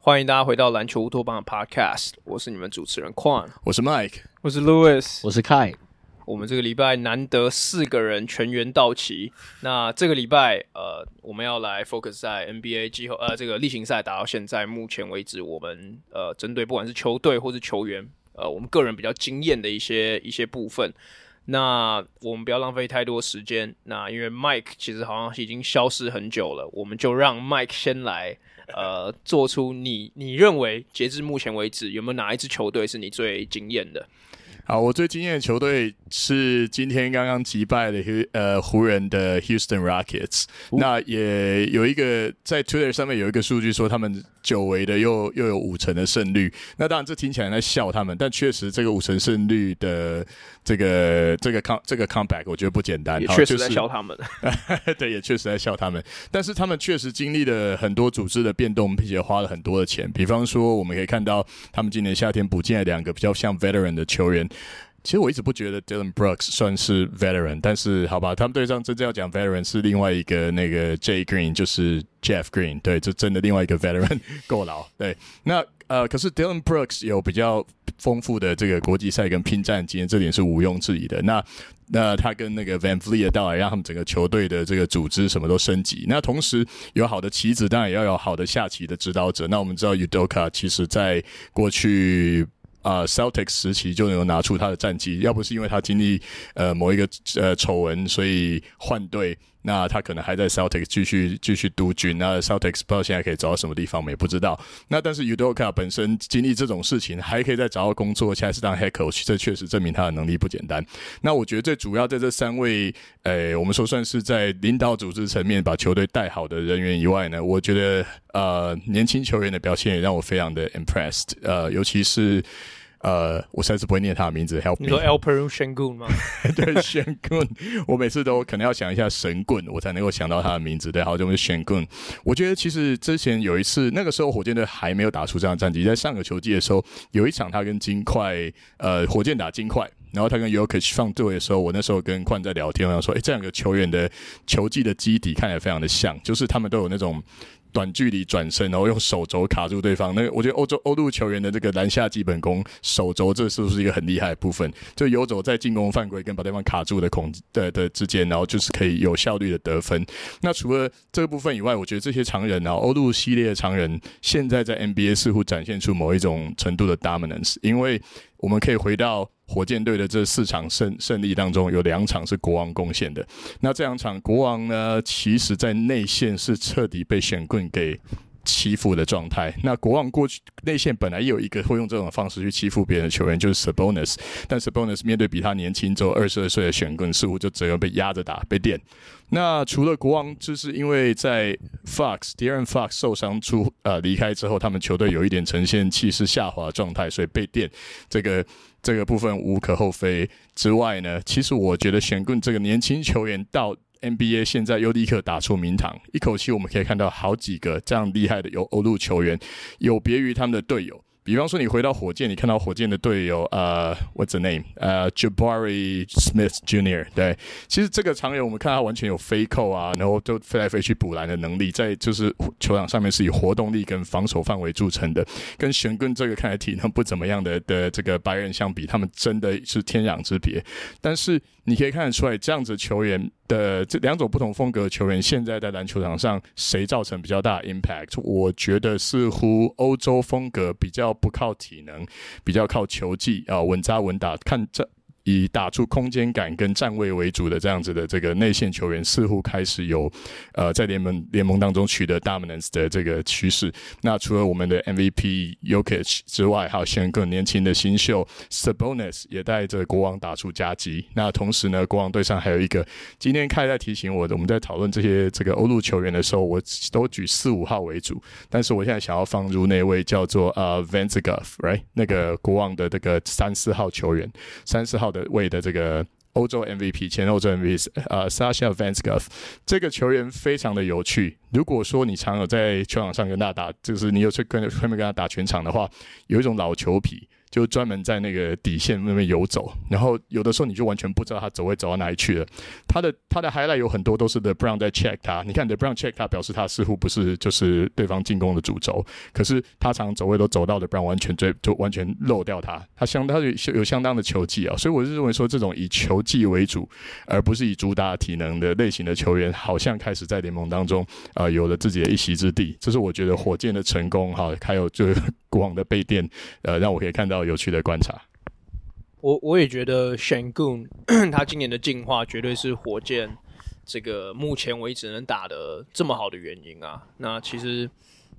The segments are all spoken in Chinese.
欢迎大家回到篮球乌托邦的 Podcast，我是你们主持人 Quan，我是 Mike，我是 Louis，我是 Kai。我们这个礼拜难得四个人全员到齐。那这个礼拜，呃，我们要来 focus 在 NBA 季后呃这个例行赛打到现在目前为止，我们呃针对不管是球队或是球员，呃，我们个人比较惊艳的一些一些部分。那我们不要浪费太多时间。那因为 Mike 其实好像已经消失很久了，我们就让 Mike 先来。呃，做出你你认为截至目前为止有没有哪一支球队是你最惊艳的？好，我最惊艳的球队是今天刚刚击败的呃湖人的 Houston Rockets。那也有一个在 Twitter 上面有一个数据说他们。久违的又又有五成的胜率，那当然这听起来在笑他们，但确实这个五成胜率的这个这个 com 这个 comeback 我觉得不简单，也确实在笑他们。就是、对，也确实在笑他们，但是他们确实经历了很多组织的变动，并且花了很多的钱。比方说，我们可以看到他们今年夏天补进了两个比较像 veteran 的球员。其实我一直不觉得 Dylan Brooks 算是 veteran，但是好吧，他们队上真正要讲 veteran 是另外一个那个 Jay Green，就是 Jeff Green，对，这真的另外一个 veteran 够老。对，那呃，可是 Dylan Brooks 有比较丰富的这个国际赛跟拼战经验，这点是毋庸置疑的。那那他跟那个 VanVleet 到来，让他们整个球队的这个组织什么都升级。那同时有好的棋子，当然也要有好的下棋的指导者。那我们知道 Udoka 其实在过去。啊、，Celtics 时期就能够拿出他的战绩，要不是因为他经历呃某一个呃丑闻，所以换队，那他可能还在 Celtics 继续继续督军。那 Celtics 不知道现在可以找到什么地方，我们也不知道。那但是 Udoka 本身经历这种事情，还可以再找到工作，现在是当 Head Coach，这确实证明他的能力不简单。那我觉得最主要在这三位，呃，我们说算是在领导组织层面把球队带好的人员以外呢，我觉得呃年轻球员的表现也让我非常的 impressed，呃，尤其是。呃，我实在是不会念他的名字。Help me。你说 Alperen Sengun 吗？对，Sengun。我每次都可能要想一下神棍，我才能够想到他的名字。对，好，就是 Sengun。我觉得其实之前有一次，那个时候火箭队还没有打出这样的战绩，在上个球季的时候，有一场他跟金块，呃，火箭打金块，然后他跟 Yokic 放对的时候，我那时候跟宽在聊天，我想说，哎，这两个球员的球技的基底看起来非常的像，就是他们都有那种。短距离转身，然后用手肘卡住对方。那，我觉得欧洲欧陆球员的这个篮下基本功，手肘这是不是一个很厉害的部分？就游走在进攻犯规跟把对方卡住的孔的的之间，然后就是可以有效率的得分。那除了这部分以外，我觉得这些常人啊，欧陆系列的常人，现在在 NBA 似乎展现出某一种程度的 dominance，因为我们可以回到。火箭队的这四场胜胜利当中，有两场是国王贡献的。那这两场国王呢，其实在内线是彻底被选棍给欺负的状态。那国王过去内线本来也有一个会用这种方式去欺负别人的球员，就是 Sabonis。但 Sabonis 面对比他年轻，只有二十二岁的选棍，似乎就只有被压着打，被电。那除了国王，就是因为在 Fox De'Aaron Fox 受伤出呃离开之后，他们球队有一点呈现气势下滑状态，所以被电。这个。这个部分无可厚非之外呢，其实我觉得选棍这个年轻球员到 NBA 现在又立刻打出名堂，一口气我们可以看到好几个这样厉害的有欧陆球员，有别于他们的队友。比方说，你回到火箭，你看到火箭的队友，呃，What's the name？呃，Jabari Smith Jr. 对，其实这个常人我们看他完全有飞扣啊，然后就飞来飞去补篮的能力，在就是球场上面是以活动力跟防守范围著称的。跟玄棍这个看来体能不怎么样的的这个白人相比，他们真的是天壤之别。但是你可以看得出来，这样子球员的这两种不同风格的球员，现在在篮球场上谁造成比较大的 impact？我觉得似乎欧洲风格比较。不靠体能，比较靠球技啊，稳扎稳打，看这。以打出空间感跟站位为主的这样子的这个内线球员，似乎开始有呃在联盟联盟当中取得 dominance 的这个趋势。那除了我们的 MVP Jokic 之外，还有现在更年轻的新秀 Sabonis 也带着国王打出佳绩。那同时呢，国王队上还有一个，今天开在提醒我的，我们在讨论这些这个欧陆球员的时候，我都举四五号为主，但是我现在想要放入那位叫做呃 Vanzagov，right 那个国王的这个三四号球员，三四号的。位的这个欧洲 MVP 前欧洲 MVP 呃 Sasha v a n s k o v 这个球员非常的有趣。如果说你常有在球场上跟他打，就是你有去跟后面跟他打全场的话，有一种老球皮，就专门在那个底线那边游走，然后有的时候你就完全不知道他走位走到哪里去了。他的他的 highlight 有很多都是 The Brown 在 check 他，你看 The Brown check 他表示他似乎不是就是对方进攻的主轴，可是他常走位都走到 The Brown 完全追就完全漏掉他，他相他有有相当的球技啊，所以我是认为说这种以球技为主，而不是以主打体能的类型的球员，好像开始在联盟当中、呃、有了自己的一席之地，这是我觉得火箭的成功哈，还有就是 国王的被电，呃，让我可以看到。有趣的观察，我我也觉得 Sengun 他今年的进化绝对是火箭这个目前为止能打的这么好的原因啊。那其实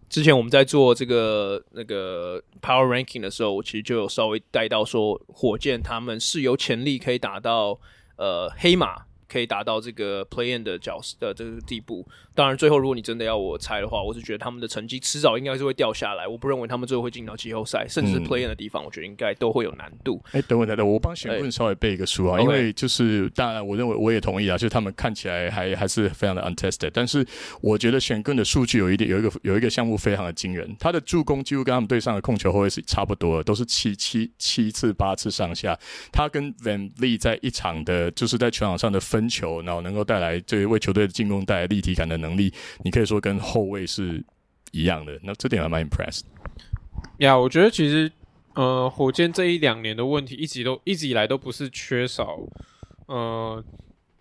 之前我们在做这个那个 Power Ranking 的时候，我其实就有稍微带到说，火箭他们是有潜力可以打到呃黑马。可以达到这个 play-in 的角色的这个地步。当然，最后如果你真的要我猜的话，我是觉得他们的成绩迟早应该是会掉下来。我不认为他们最后会进到季后赛，甚至是 play-in 的地方，我觉得应该都会有难度。哎、嗯，等会等等，我帮选棍稍微背一个书啊，欸、因为就是当然，我认为我也同意啊，就是他们看起来还还是非常的 untested。但是我觉得选棍的数据有一点有一个有一个项目非常的惊人，他的助攻几乎跟他们队上的控球后卫是差不多的，都是七七七次八次上下。他跟 VanVleet 在一场的就是在球场上的分球，然后能够。带来这为球队的进攻带来立体感的能力，你可以说跟后卫是一样的。那这点还蛮 impressed。呀，我觉得其实呃，火箭这一两年的问题一直都一直以来都不是缺少呃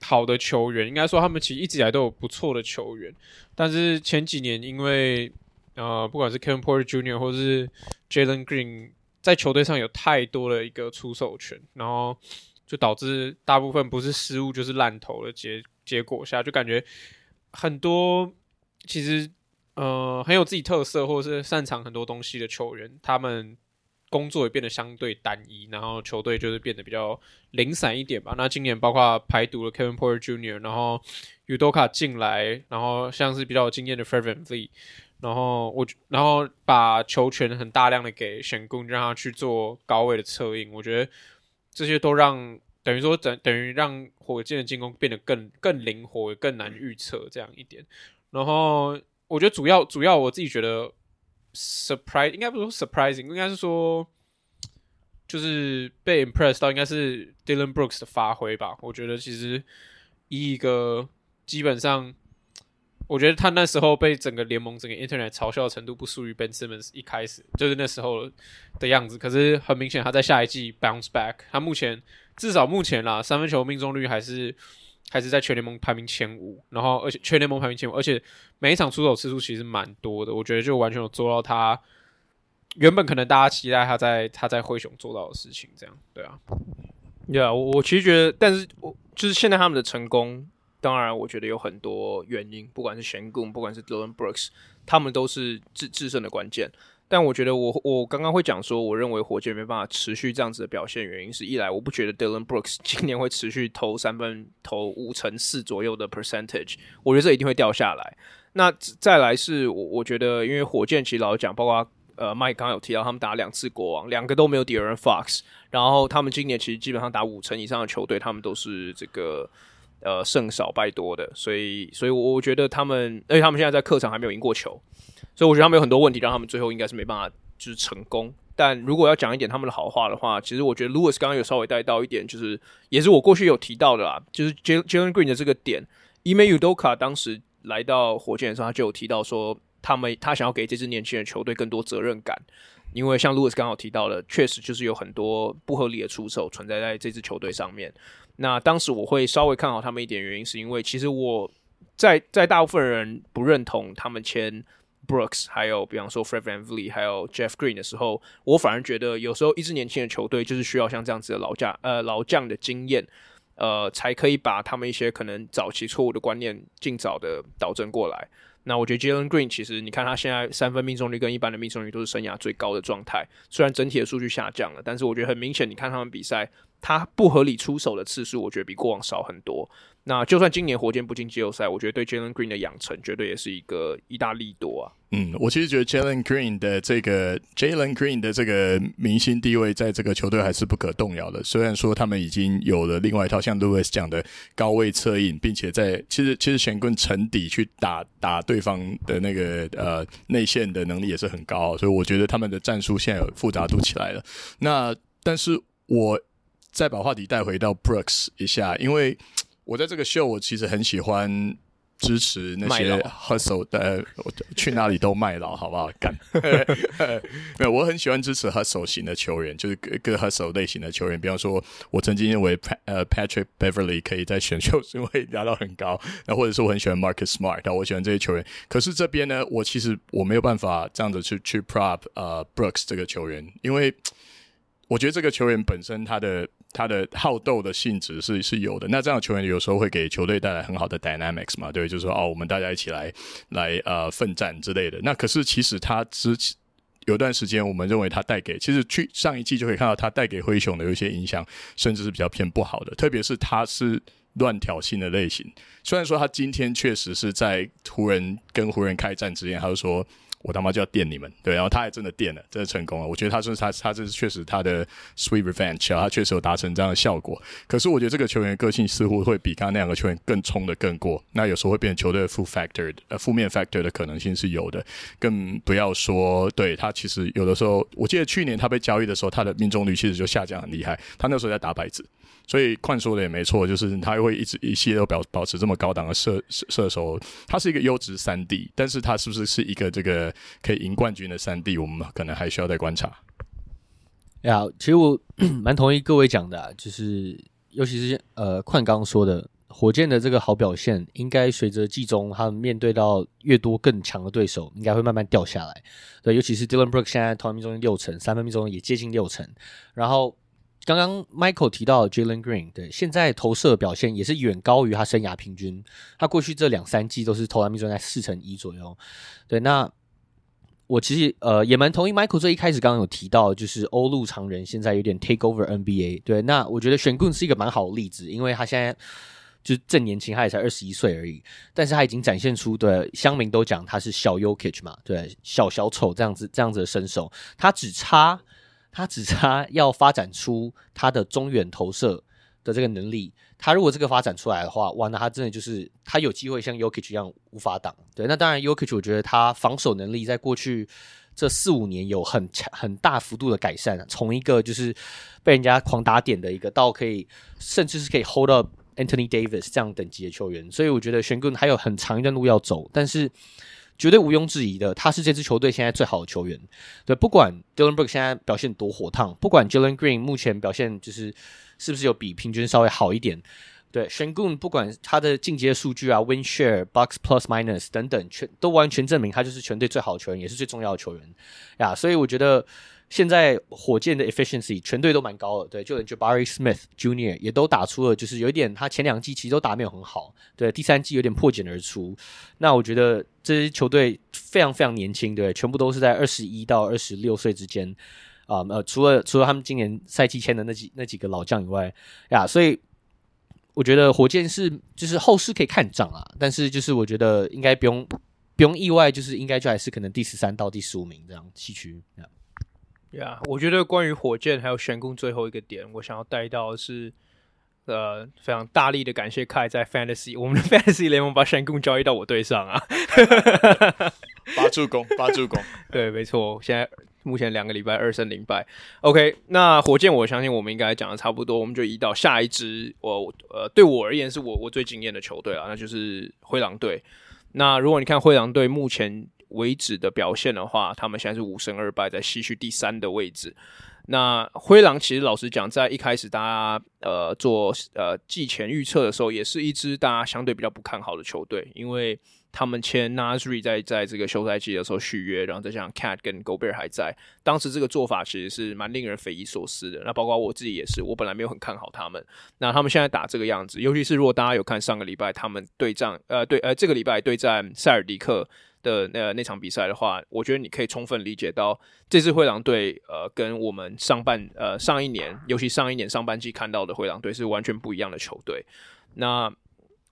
好的球员，应该说他们其实一直以来都有不错的球员，但是前几年因为呃不管是 Kevin Porter Jr. 或是 Jalen Green 在球队上有太多的一个出手权，然后。就导致大部分不是失误就是烂投的结结果下，就感觉很多其实呃很有自己特色或者是擅长很多东西的球员，他们工作也变得相对单一，然后球队就是变得比较零散一点吧。那今年包括排毒了 Kevin Porter Jr.，然后 Udoka 进来，然后像是比较有经验的 Fred VanVleet，然后我然后把球权很大量的给选攻，让他去做高位的策应，我觉得。这些都让等于说等等于让火箭的进攻变得更更灵活，更难预测这样一点。然后我觉得主要主要我自己觉得 surprise 应该不是 surprising，应该是说就是被 impressed 到应该是 Dylan Brooks 的发挥吧。我觉得其实以一个基本上。我觉得他那时候被整个联盟、整个 Internet 嘲笑的程度不输于 Ben Simmons 一开始就是那时候的样子。可是很明显，他在下一季 bounce back。他目前至少目前啦，三分球命中率还是还是在全联盟排名前五。然后而且全联盟排名前五，而且每一场出手次数其实蛮多的。我觉得就完全有做到他原本可能大家期待他在他在灰熊做到的事情。这样对啊，对啊，我我其实觉得，但是我就是现在他们的成功。当然，我觉得有很多原因，不管是雄鹿不管是 Dillon Brooks，他们都是制制胜的关键。但我觉得我，我刚刚会讲说，我认为火箭没办法持续这样子的表现，原因是一来，我不觉得 Dillon Brooks 今年会持续投三分，投五成四左右的 percentage，我觉得这一定会掉下来。那再来是我我觉得，因为火箭其实老讲，包括呃麦刚刚有提到，他们打两次国王，两个都没有 Deron Fox，然后他们今年其实基本上打五成以上的球队，他们都是这个。呃，胜少败多的，所以，所以我觉得他们，而且他们现在在客场还没有赢过球，所以我觉得他们有很多问题，让他们最后应该是没办法就是成功。但如果要讲一点他们的好话的话，其实我觉得 Lewis 刚刚有稍微带到一点，就是也是我过去有提到的啦，就是 Jalen Green 的这个点，Ime Udoka 当时来到火箭的时候，他就有提到说，他们他想要给这支年轻人球队更多责任感，因为像 Lewis 刚刚有提到的，确实就是有很多不合理的出手存在在这支球队上面。那当时我会稍微看好他们一点，原因是因为其实我在在大部分人不认同他们签 Brooks，还有比方说 Fred VanVleet，还有 Jeff Green 的时候，我反而觉得有时候一支年轻的球队就是需要像这样子的老将呃老将的经验，呃才可以把他们一些可能早期错误的观念尽早的导正过来。那我觉得 Jalen Green 其实你看他现在三分命中率跟一般的命中率都是生涯最高的状态，虽然整体的数据下降了，但是我觉得很明显，你看他们比赛。他不合理出手的次数，我觉得比过往少很多。那就算今年火箭不进季后赛，我觉得对 Jalen Green 的养成绝对也是一个一大利多啊。嗯，我其实觉得 Jalen Green 的这个 Jalen Green 的这个明星地位，在这个球队还是不可动摇的。虽然说他们已经有了另外一套像 Lewis 讲的高位策应，并且在其实其实前棍沉底去打打对方的那个呃内线的能力也是很高，所以我觉得他们的战术现在有复杂度起来了。那但是我再把话题带回到 Brooks 一下，因为我在这个秀我其实很喜欢。支持那些 hustle 的，去哪里都卖老，好不好？干，没有，我很喜欢支持 hustle 型的球员，就是各 hustle 类型的球员。比方说，我曾经认为呃 Patrick Beverly 可以在选秀顺位拿到很高，那或者是我很喜欢 Marcus Smart，那我喜欢这些球员。可是这边呢，我其实我没有办法这样子去去 prop 呃 Brooks 这个球员，因为我觉得这个球员本身他的。他的好斗的性质是是有的，那这样的球员有时候会给球队带来很好的 dynamics 嘛，对，就是说哦，我们大家一起来来呃奋战之类的。那可是其实他之前有段时间，我们认为他带给，其实去上一季就可以看到他带给灰熊的有一些影响，甚至是比较偏不好的，特别是他是乱挑衅的类型。虽然说他今天确实是在湖人跟湖人开战之前，他就说。我他妈就要电你们，对，然后他还真的电了，真的成功了。我觉得他是他他这是确实他的 sweet revenge 啊，他确实有达成这样的效果。可是我觉得这个球员个性似乎会比刚刚那两个球员更冲的更过，那有时候会变成球队的负 factor，呃，负面 factor 的可能性是有的。更不要说，对，他其实有的时候，我记得去年他被交易的时候，他的命中率其实就下降很厉害。他那时候在打白纸。所以宽说的也没错，就是他会一直一系列都保保持这么高档的射射射手，他是一个优质三 D，但是他是不是是一个这个可以赢冠军的三 D，我们可能还需要再观察。呀，其实我 蛮同意各位讲的，啊，就是尤其是呃宽刚说的，火箭的这个好表现，应该随着季中他们面对到越多更强的对手，应该会慢慢掉下来。对，尤其是 Dillon Brooks 现在投篮命中率六成，三分命中率也接近六成，然后。刚刚 Michael 提到 Jalen Green，对，现在投射表现也是远高于他生涯平均。他过去这两三季都是投篮命中在四成一左右。对，那我其实呃也蛮同意 Michael 这一开始刚刚有提到，就是欧陆常人现在有点 take over NBA。对，那我觉得选棍是一个蛮好的例子，因为他现在就正年轻，他也才二十一岁而已，但是他已经展现出对乡民都讲他是小 Jokic 嘛，对，小小丑这样子这样子的身手，他只差。他只差要发展出他的中远投射的这个能力。他如果这个发展出来的话，哇，那他真的就是他有机会像 Yokich 一样无法挡。对，那当然 Yokich 我觉得他防守能力在过去这四五年有很强、很大幅度的改善，从一个就是被人家狂打点的一个，到可以甚至是可以 hold up Anthony Davis 这样等级的球员。所以我觉得选 n 还有很长一段路要走，但是。绝对毋庸置疑的，他是这支球队现在最好的球员。对，不管 Dillon Brooks 现在表现多火烫，不管 Jalen Green 目前表现就是是不是有比平均稍微好一点，对，Sengun 不管他的进阶数据啊，Win Share、Box Plus Minus 等等，全都完全证明他就是全队最好的球员，也是最重要的球员呀。所以我觉得。现在火箭的 efficiency 全队都蛮高的，对，就连 Jabari Smith Junior 也都打出了，就是有一点他前两季其实都打没有很好，对，第三季有点破茧而出。那我觉得这支球队非常非常年轻，对，全部都是在二十一到二十六岁之间啊、呃，除了除了他们今年赛季签的那几那几个老将以外呀，所以我觉得火箭是就是后市可以看涨啊，但是就是我觉得应该不用不用意外，就是应该就还是可能第十三到第十五名这样西区。呀，yeah, 我觉得关于火箭还有悬空最后一个点，我想要带到的是，呃，非常大力的感谢 Kai 在 Fantasy 我们的 Fantasy 联盟把选攻交易到我队上啊，八助攻，八助攻，对，没错，现在目前两个礼拜二胜零败，OK，那火箭我相信我们应该讲的差不多，我们就移到下一支，我呃，对我而言是我我最惊艳的球队啊，那就是灰狼队。那如果你看灰狼队目前。为止的表现的话，他们现在是五胜二败，在西区第三的位置。那灰狼其实老实讲，在一开始大家呃做呃季前预测的时候，也是一支大家相对比较不看好的球队，因为他们签 Nasri 在在这个休赛季的时候续约，然后再加上 Cat 跟 Gobert 还在，当时这个做法其实是蛮令人匪夷所思的。那包括我自己也是，我本来没有很看好他们。那他们现在打这个样子，尤其是如果大家有看上个礼拜他们对战呃对呃这个礼拜对战塞尔迪克。的那那场比赛的话，我觉得你可以充分理解到这支灰狼队，呃，跟我们上半呃上一年，尤其上一年上半季看到的灰狼队是完全不一样的球队。那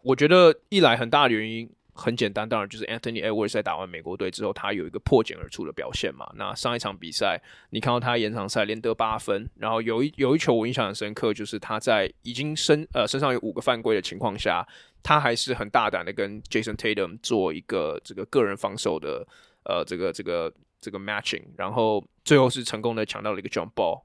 我觉得一来很大的原因，很简单，当然就是 Anthony Edwards 在打完美国队之后，他有一个破茧而出的表现嘛。那上一场比赛，你看到他延长赛连得八分，然后有一有一球我印象很深刻，就是他在已经身呃身上有五个犯规的情况下，他还是很大胆的跟 Jason Tatum 做一个这个个人防守的呃这个这个这个 matching，然后最后是成功的抢到了一个 jump ball。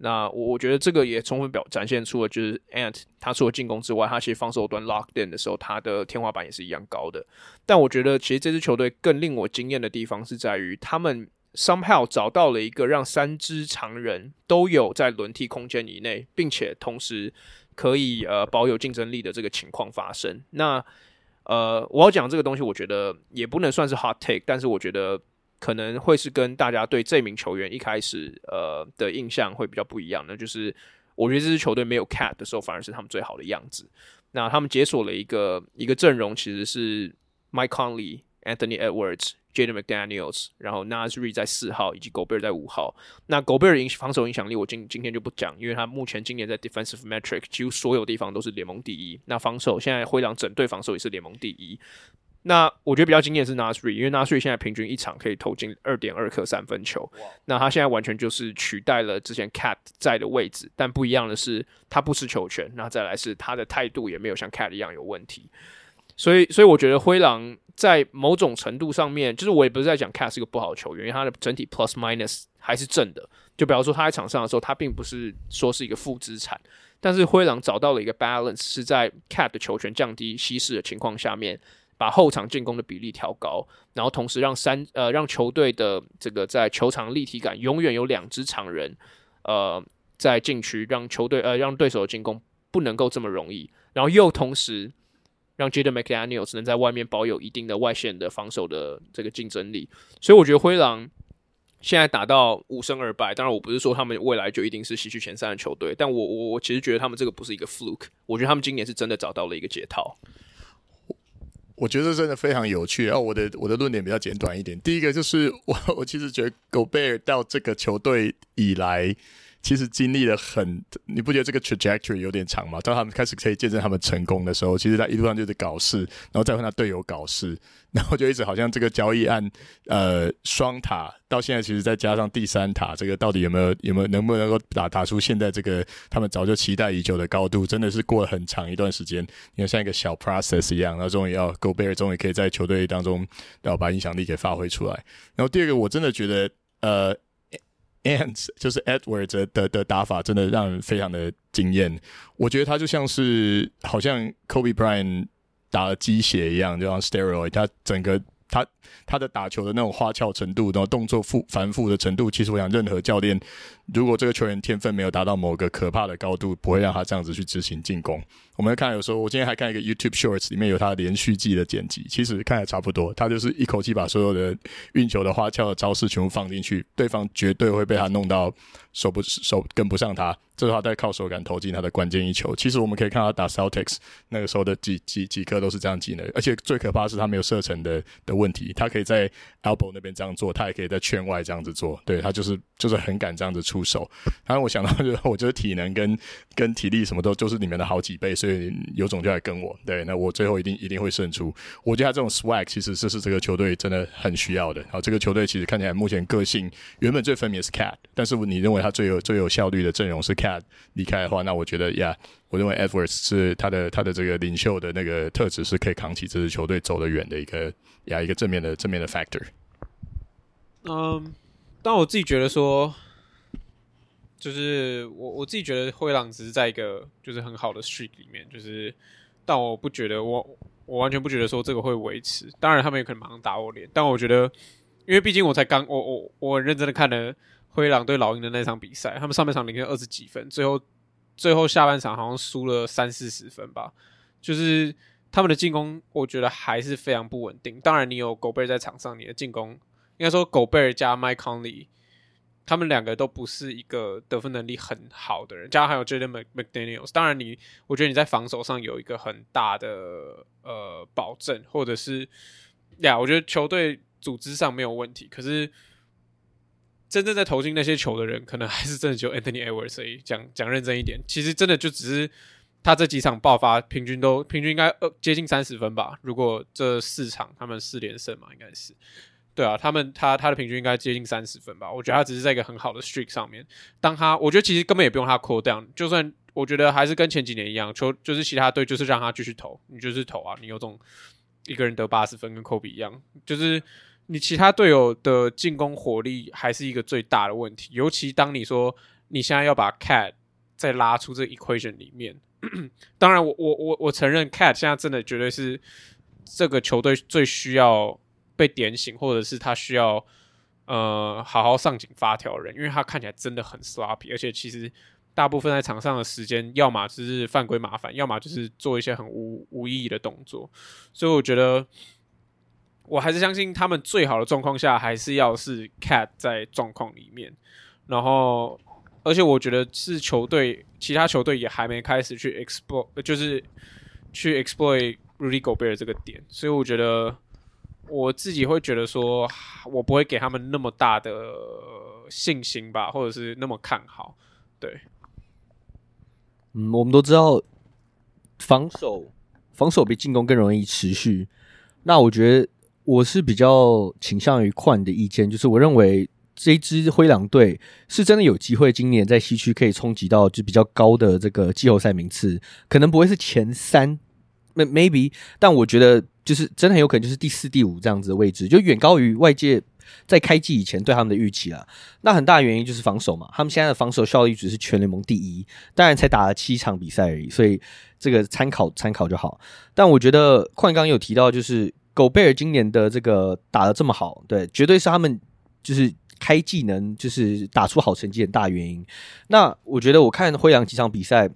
那我我觉得这个也充分表展现出了，就是 Ant 他除了进攻之外，他其实防守端 lock in 的时候，他的天花板也是一样高的。但我觉得其实这支球队更令我惊艳的地方是在于，他们 somehow 找到了一个让三支常人都有在轮替空间以内，并且同时可以呃保有竞争力的这个情况发生。那呃，我要讲这个东西，我觉得也不能算是 hot take，但是我觉得。可能会是跟大家对这名球员一开始呃的印象会比较不一样，那就是我觉得这支球队没有 Cat 的时候，反而是他们最好的样子。那他们解锁了一个一个阵容，其实是 Mike Conley、Anthony Edwards、Jaden McDaniels，然后 Nazri 在四号，以及 Gobert 在五号。那 Gobert 影防守影响力，我今今天就不讲，因为他目前今年在 Defensive Metric 几乎所有地方都是联盟第一。那防守现在灰狼整队防守也是联盟第一。那我觉得比较惊艳是 Naz Reid，因为 Naz Reid 现在平均一场可以投进二点二颗三分球。那他现在完全就是取代了之前 Cat 在的位置，但不一样的是，他不吃球权。那再来是他的态度也没有像 Cat 一样有问题。所以，所以我觉得灰狼在某种程度上面，就是我也不是在讲 Cat 是一个不好的球员，因为他的整体 Plus Minus 还是正的。就比方说他在场上的时候，他并不是说是一个负资产，但是灰狼找到了一个 balance，是在 Cat 的球权降低稀释的情况下面。把后场进攻的比例调高，然后同时让三呃让球队的这个在球场立体感永远有两支场人，呃在禁区让球队呃让对手的进攻不能够这么容易，然后又同时让 Jaden McDaniel 只能在外面保有一定的外线的防守的这个竞争力，所以我觉得灰狼现在打到五胜二败，当然我不是说他们未来就一定是西区前三的球队，但我我我其实觉得他们这个不是一个 fluke，我觉得他们今年是真的找到了一个解套。我觉得真的非常有趣。然后我的我的论点比较简短一点。第一个就是我我其实觉得狗贝尔到这个球队以来。其实经历了很，你不觉得这个 trajectory 有点长吗？当他们开始可以见证他们成功的时候，其实他一路上就是搞事，然后再和他队友搞事，然后就一直好像这个交易案，呃，双塔到现在，其实再加上第三塔，这个到底有没有有没有能不能够打打出现在这个他们早就期待已久的高度？真的是过了很长一段时间，你看像一个小 process 一样，然后终于要 Go Bear 终于可以在球队当中要把影响力给发挥出来。然后第二个，我真的觉得，呃。Ant 就是 Edwards 的的，的打法，真的让人非常的惊艳。我觉得他就像是好像 Kobe Bryant 打了鸡血一样，就像 Steroid，他整个。他他的打球的那种花俏程度，然后动作复繁复的程度，其实我想任何教练，如果这个球员天分没有达到某个可怕的高度，不会让他这样子去执行进攻。我们看有时候，我今天还看一个 YouTube Shorts，里面有他连续技的剪辑，其实看起来差不多，他就是一口气把所有的运球的花俏的招式全部放进去，对方绝对会被他弄到手不手跟不上他。这时候他再靠手感投进他的关键一球。其实我们可以看他打 Celtics 那个时候的几几几颗都是这样进的，而且最可怕是他没有射程的的问题。他可以在 elbow 那边这样做，他也可以在圈外这样子做。对，他就是就是很敢这样子出 手。当然我想到就是我觉得体能跟跟体力什么都就是你们的好几倍，所以有种就来跟我。对，那我最后一定一定会胜出。我觉得他这种 swag 其实这是这个球队真的很需要的。然后这个球队其实看起来目前个性原本最分明是 Cat，但是你认为他最有最有效率的阵容是 Cat。离开的话，那我觉得呀，我认为 Edwards 是他的他的这个领袖的那个特质，是可以扛起这支球队走得远的一个呀一个正面的正面的 factor。嗯，但我自己觉得说，就是我我自己觉得灰狼只是在一个就是很好的 streak 里面，就是但我不觉得我我完全不觉得说这个会维持。当然他们也可能马上打我脸，但我觉得，因为毕竟我才刚我我我很认真的看了。灰狼对老鹰的那场比赛，他们上半场领先二十几分，最后最后下半场好像输了三四十分吧。就是他们的进攻，我觉得还是非常不稳定。当然，你有狗贝在场上，你的进攻应该说狗贝尔加麦康利，他们两个都不是一个得分能力很好的人。加上还有 Jaden McDaniels，当然你，我觉得你在防守上有一个很大的呃保证，或者是呀，我觉得球队组织上没有问题，可是。真正在投进那些球的人，可能还是真的就 Anthony Edwards。讲讲认真一点，其实真的就只是他这几场爆发，平均都平均应该呃接近三十分吧。如果这四场他们四连胜嘛，应该是对啊，他们他他的平均应该接近三十分吧。我觉得他只是在一个很好的 streak 上面。当他我觉得其实根本也不用他 cool down，就算我觉得还是跟前几年一样，球就是其他队就是让他继续投，你就是投啊，你有种一个人得八十分跟科比一样，就是你其他队友的进攻火力还是一个最大的问题。尤其当你说你现在要把 Cat 再拉出这 equation 里面。当然，我我我我承认，Cat 现在真的绝对是这个球队最需要被点醒，或者是他需要呃好好上紧发条人，因为他看起来真的很 sloppy，而且其实大部分在场上的时间，要么就是犯规麻烦，要么就是做一些很无无意义的动作，所以我觉得我还是相信他们最好的状况下，还是要是 Cat 在状况里面，然后。而且我觉得是球队，其他球队也还没开始去 explore，就是去 exploit Rudy Gobert 这个点，所以我觉得我自己会觉得说，我不会给他们那么大的信心吧，或者是那么看好。对，嗯，我们都知道防守防守比进攻更容易持续。那我觉得我是比较倾向于宽的意见，就是我认为。这一支灰狼队是真的有机会，今年在西区可以冲击到就比较高的这个季后赛名次，可能不会是前三，maybe，但我觉得就是真的很有可能就是第四、第五这样子的位置，就远高于外界在开季以前对他们的预期了。那很大原因就是防守嘛，他们现在的防守效率只是全联盟第一，当然才打了七场比赛而已，所以这个参考参考就好。但我觉得矿刚有提到，就是狗贝尔今年的这个打得这么好，对，绝对是他们就是。开技能就是打出好成绩很大原因。那我觉得我看灰狼几场比赛，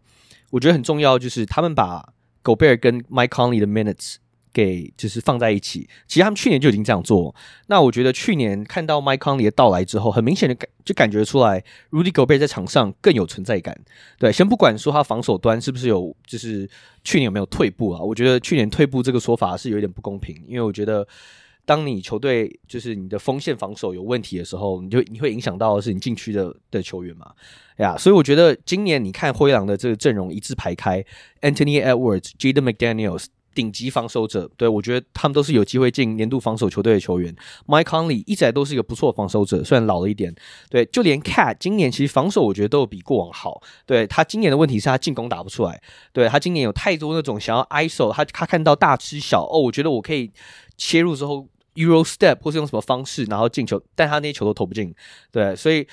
我觉得很重要就是他们把狗贝尔跟 Mike Conley 的 minutes 给就是放在一起。其实他们去年就已经这样做。那我觉得去年看到 Mike Conley 的到来之后，很明显的感就感觉出来 Rudy Gobert 在场上更有存在感。对，先不管说他防守端是不是有就是去年有没有退步啊？我觉得去年退步这个说法是有点不公平，因为我觉得。当你球队就是你的锋线防守有问题的时候，你就你会影响到的是你禁区的的球员嘛？呀，所以我觉得今年你看灰狼的这个阵容一字排开，Anthony Edwards、Jaden McDaniels 顶级防守者，对，我觉得他们都是有机会进年度防守球队的球员。Mike Conley 一直都是一个不错的防守者，虽然老了一点，对，就连 Cat 今年其实防守我觉得都比过往好。对，他今年的问题是他进攻打不出来，对，他今年有太多那种想要 ISO，他他看到大吃小哦，我觉得我可以切入之后。Euro step 或是用什么方式，然后进球，但他那些球都投不进，对，所以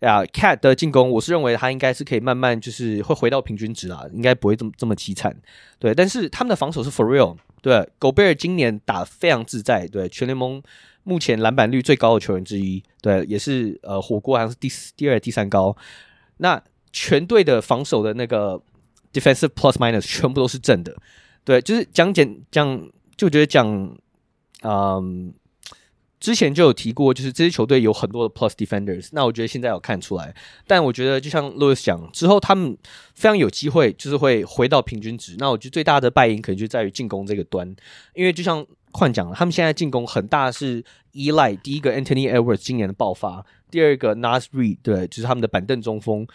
呀，Cat 的进攻，我是认为他应该是可以慢慢就是会回到平均值啦，应该不会这么这么凄惨，对，但是他们的防守是 for real，对，Gobert 今年打非常自在，对，全联盟目前篮板率最高的球员之一，对，也是呃火锅好像是第四、第二、第三高，那全队的防守的那个 defensive plus minus 全部都是正的，对，就是讲简讲，就觉得讲。嗯，之前就有提过，就是这支球队有很多的 plus defenders。那我觉得现在有看出来，但我觉得就像 Louis 讲，之后他们非常有机会，就是会回到平均值。那我觉得最大的败因可能就在于进攻这个端，因为就像换讲了，他们现在进攻很大是依赖第一个 Anthony Edwards 今年的爆发，第二个 Naz Reid 对，就是他们的板凳中锋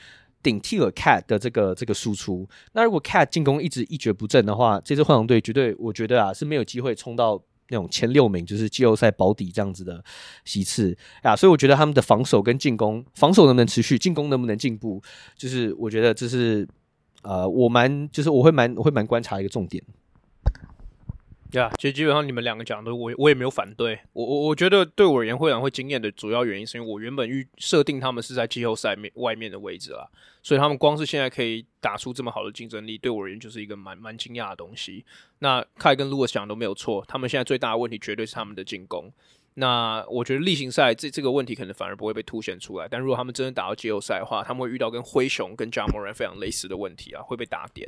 顶替了 Cat 的这个这个输出。那如果 Cat 进攻一直一蹶不振的话，这支灰狼队绝对我觉得啊是没有机会冲到。那种前六名就是季后赛保底这样子的席次啊，所以我觉得他们的防守跟进攻，防守能不能持续，进攻能不能进步，就是我觉得这是呃，我蛮就是我会蛮我会蛮观察一个重点。呀其实基本上你们两个讲的，我我也没有反对。我我我觉得对我而言，会长会惊艳的主要原因，是因为我原本预设定他们是在季后赛面外面的位置啦，所以他们光是现在可以打出这么好的竞争力，对我而言就是一个蛮蛮惊讶的东西。那凯跟卢尔讲都没有错，他们现在最大的问题绝对是他们的进攻。那我觉得例行赛这这个问题可能反而不会被凸显出来，但如果他们真的打到季后赛的话，他们会遇到跟灰熊跟 j a m a r a n 非常类似的问题啊，会被打点。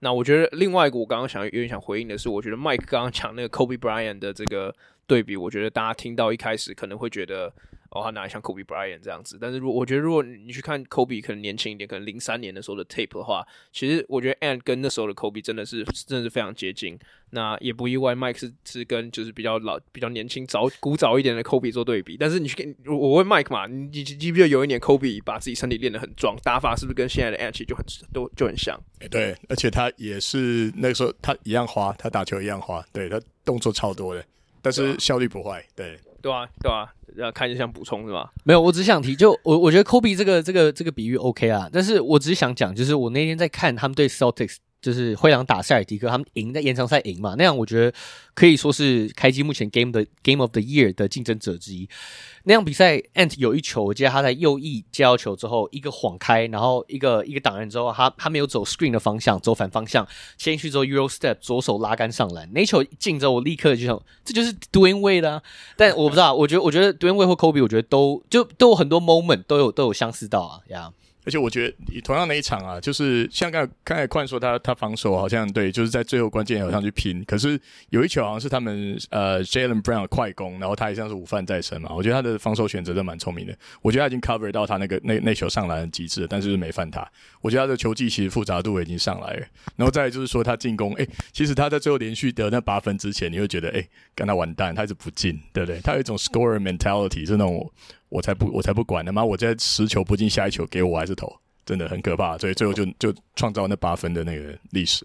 那我觉得另外一个我刚刚想有点想回应的是，我觉得 Mike 刚刚讲那个 Kobe Bryant 的这个对比，我觉得大家听到一开始可能会觉得哦，他哪里像 Kobe Bryant 这样子。但是如果我觉得，如果你去看 Kobe 可能年轻一点，可能零三年的时候的 tape 的话，其实我觉得 Ant 跟那时候的 Kobe 真的是真的是非常接近。那也不意外，Mike 是是跟就是比较老、比较年轻、早古早一点的 Kobe 做对比。但是你去跟我问 Mike 嘛，你记不记得有一年 Kobe 把自己身体练得很壮，打法是不是跟现在的 Ant 就很都就很像？欸，对，而且他也是那个时候他一样花，他打球一样花，对，他动作超多的，但是效率不坏，对。对啊，对啊，要看你想补充是吧？没有，我只想提，就我我觉得 Kobe 这个这个这个比喻 OK 啊，但是我只是想讲，就是我那天在看他们对 Celtics。就是灰狼打塞尔提克，他们赢在延长赛赢嘛，那样我觉得可以说是开机目前 Game 的 Game of the Year 的竞争者之一。那样比赛，Ant 有一球，我记得他在右翼接到球之后，一个晃开，然后一个一个挡人之后，他他没有走 Screen 的方向，走反方向，先去之后 Euro Step 左手拉杆上篮，那球进之后，我立刻就想，这就是 Dwyane Wade 的啊。但我不知道，我觉得我觉得 Dwyane Wade 或 Kobe，我觉得都就都有很多 moment 都有都有相似到啊，呀、而且我觉得，同样的一场啊，就是像刚刚才宽说他他防守好像对，就是在最后关键球上去拼。可是有一球好像是他们呃，Jalen Brown 快攻，然后他也像是午饭在身嘛。我觉得他的防守选择都蛮聪明的。我觉得他已经 cover 到他那个那那球上篮的极致，但是，是没犯他。我觉得他的球技其实复杂度已经上来了。然后再就是说他进攻，哎、其实他在最后连续得那八分之前，你会觉得哎，跟、他完蛋，他一直不进，对不对？他有一种 scorer mentality，是那种我才不我才不管呢妈，我在十球不进，下一球给我还是投。真的很可怕，所以最后就就创造那八分的那个历史。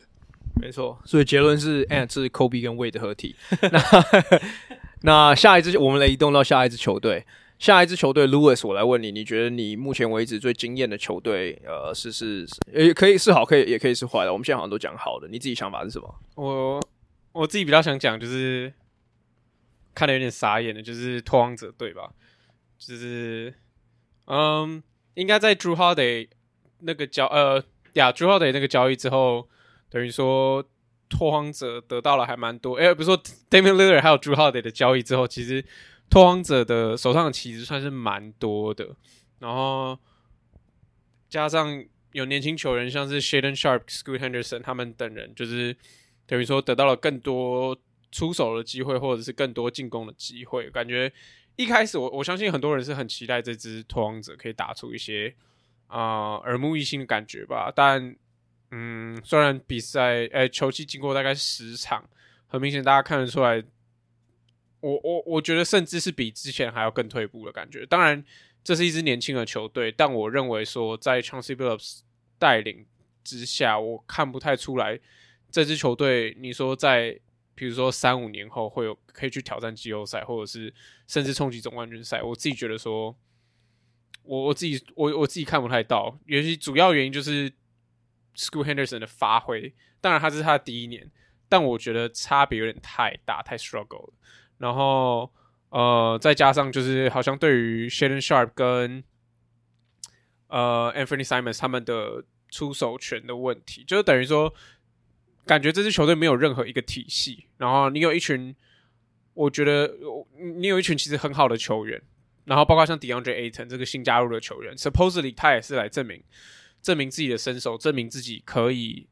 没错，所以结论是，Ant 是 Kobe 跟 Wade 的合体。那那下一支我们来移动到下一支球队，下一支球队 Lewis，我来问你，你觉得你目前为止最惊艳的球队，呃，是是也可以是好，可以也可以是坏的。我们现在好像都讲好的，你自己想法是什么？我我自己比较想讲，就是看的有点傻眼的，就是拓荒者队吧，就是嗯，应该在朱浩德。那个交呃呀朱浩德那个交易之后，等于说拓荒者得到了还蛮多。哎、欸，比如说 Damian l i l l a r 还有朱浩德的交易之后，其实拓荒者的手上的棋子算是蛮多的。然后加上有年轻球员，像是 Shaedon Sharp、Scoot Henderson 他们等人，就是等于说得到了更多出手的机会，或者是更多进攻的机会。感觉一开始我我相信很多人是很期待这支拓荒者可以打出一些。啊、耳目一新的感觉吧。但，嗯，虽然比赛，诶、球季经过大概十场，很明显大家看得出来，我我我觉得甚至是比之前还要更退步的感觉。当然，这是一支年轻的球队，但我认为说，在 Chauncey Billups 带领之下，我看不太出来这支球队。你说在，比如说三五年后会有可以去挑战季后赛，或者是甚至冲击总冠军赛，我自己觉得说。我我自己我我自己看不太到，尤其主要原因就是 School Henderson 的发挥，当然他是他的第一年，但我觉得差别有点太大，太 struggle 了。然后呃，再加上就是好像对于 Shaedon Sharpe 跟呃 Anthony Simons 他们的出手权的问题，就等于说感觉这支球队没有任何一个体系，然后你有一群，我觉得你有一群其实很好的球员。然后包括像 DeAndre Aton 这个新加入的球员，supposedly 他也是来证明证明自己的身手，证明自己可以。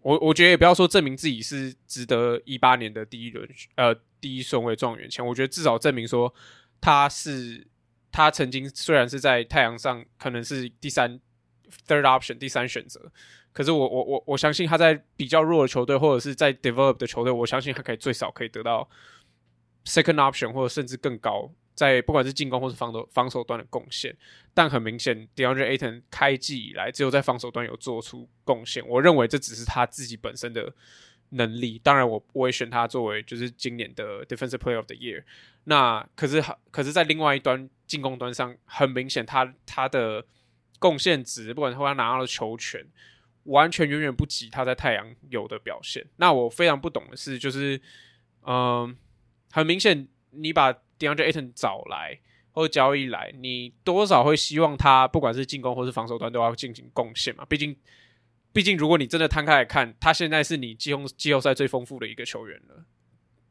我我觉得也不要说证明自己是值得一八年的第一轮呃第一顺位状元签，我觉得至少证明说他是他曾经虽然是在太阳上可能是第三 third option 第三选择，可是我我我我相信他在比较弱的球队或者是在 develop 的球队，我相信他可以最少可以得到 second option 或者甚至更高。在不管是进攻或是防守防守端的贡献，但很明显，DeAndre Ayton 开季以来只有在防守端有做出贡献。我认为这只是他自己本身的能力。当然我，我我也选他作为就是今年的 Defensive Player of the Year。那可是可是在另外一端进攻端上，很明显他他的贡献值，不管他拿到的球权，完全远远不及他在太阳有的表现。那我非常不懂的是，就是嗯、很明显你把 DeAndre Ayton 找来或者交易来，你多少会希望他不管是进攻或是防守端都要进行贡献嘛？毕竟，毕竟如果你真的摊开来看，他现在是你季后季后赛最丰富的一个球员了，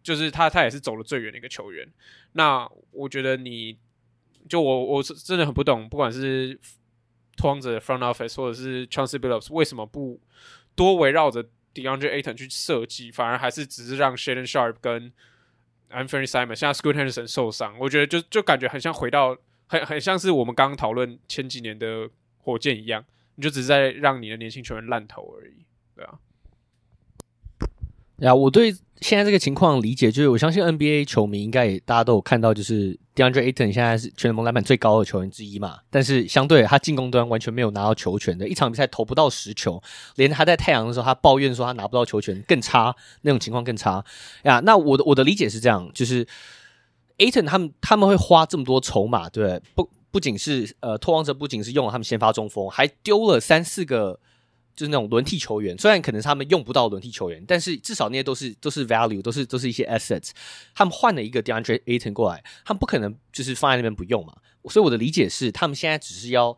就是他他也是走了最远的一个球员。那我觉得你就我我是真的很不懂，不管是拓荒者的 Front Office 或者是 Chance Billups 为什么不多围绕着 DeAndre Ayton 去设计，反而还是只是让 Shaedon Sharp 跟 Anthony Simon，现在 Scoot Henderson 受伤，我觉得就就感觉很像回到很很像是我们刚刚讨论前几年的火箭一样，你就只是在让你的年轻球员烂投而已，对啊。呀，我对现在这个情况理解，就是我相信 NBA 球迷应该也大家都有看到，就是 DeAndre Ayton 现在是全联盟篮板最高的球员之一嘛。但是相对他进攻端完全没有拿到球权的，一场比赛投不到十球，连他在太阳的时候他抱怨说他拿不到球权更差，那种情况更差。呀，那我的我的理解是这样，就是 Ayton 他们他们会花这么多筹码，对，不不仅是呃拓荒者不仅是用了他们先发中锋，还丢了三四个。就是那种轮替球员，虽然可能他们用不到轮替球员，但是至少那些都是都是 value，都是都是一些 assets。他们换了一个 DeAndre Ayton 过来，他们不可能就是放在那边不用嘛。所以我的理解是，他们现在只是要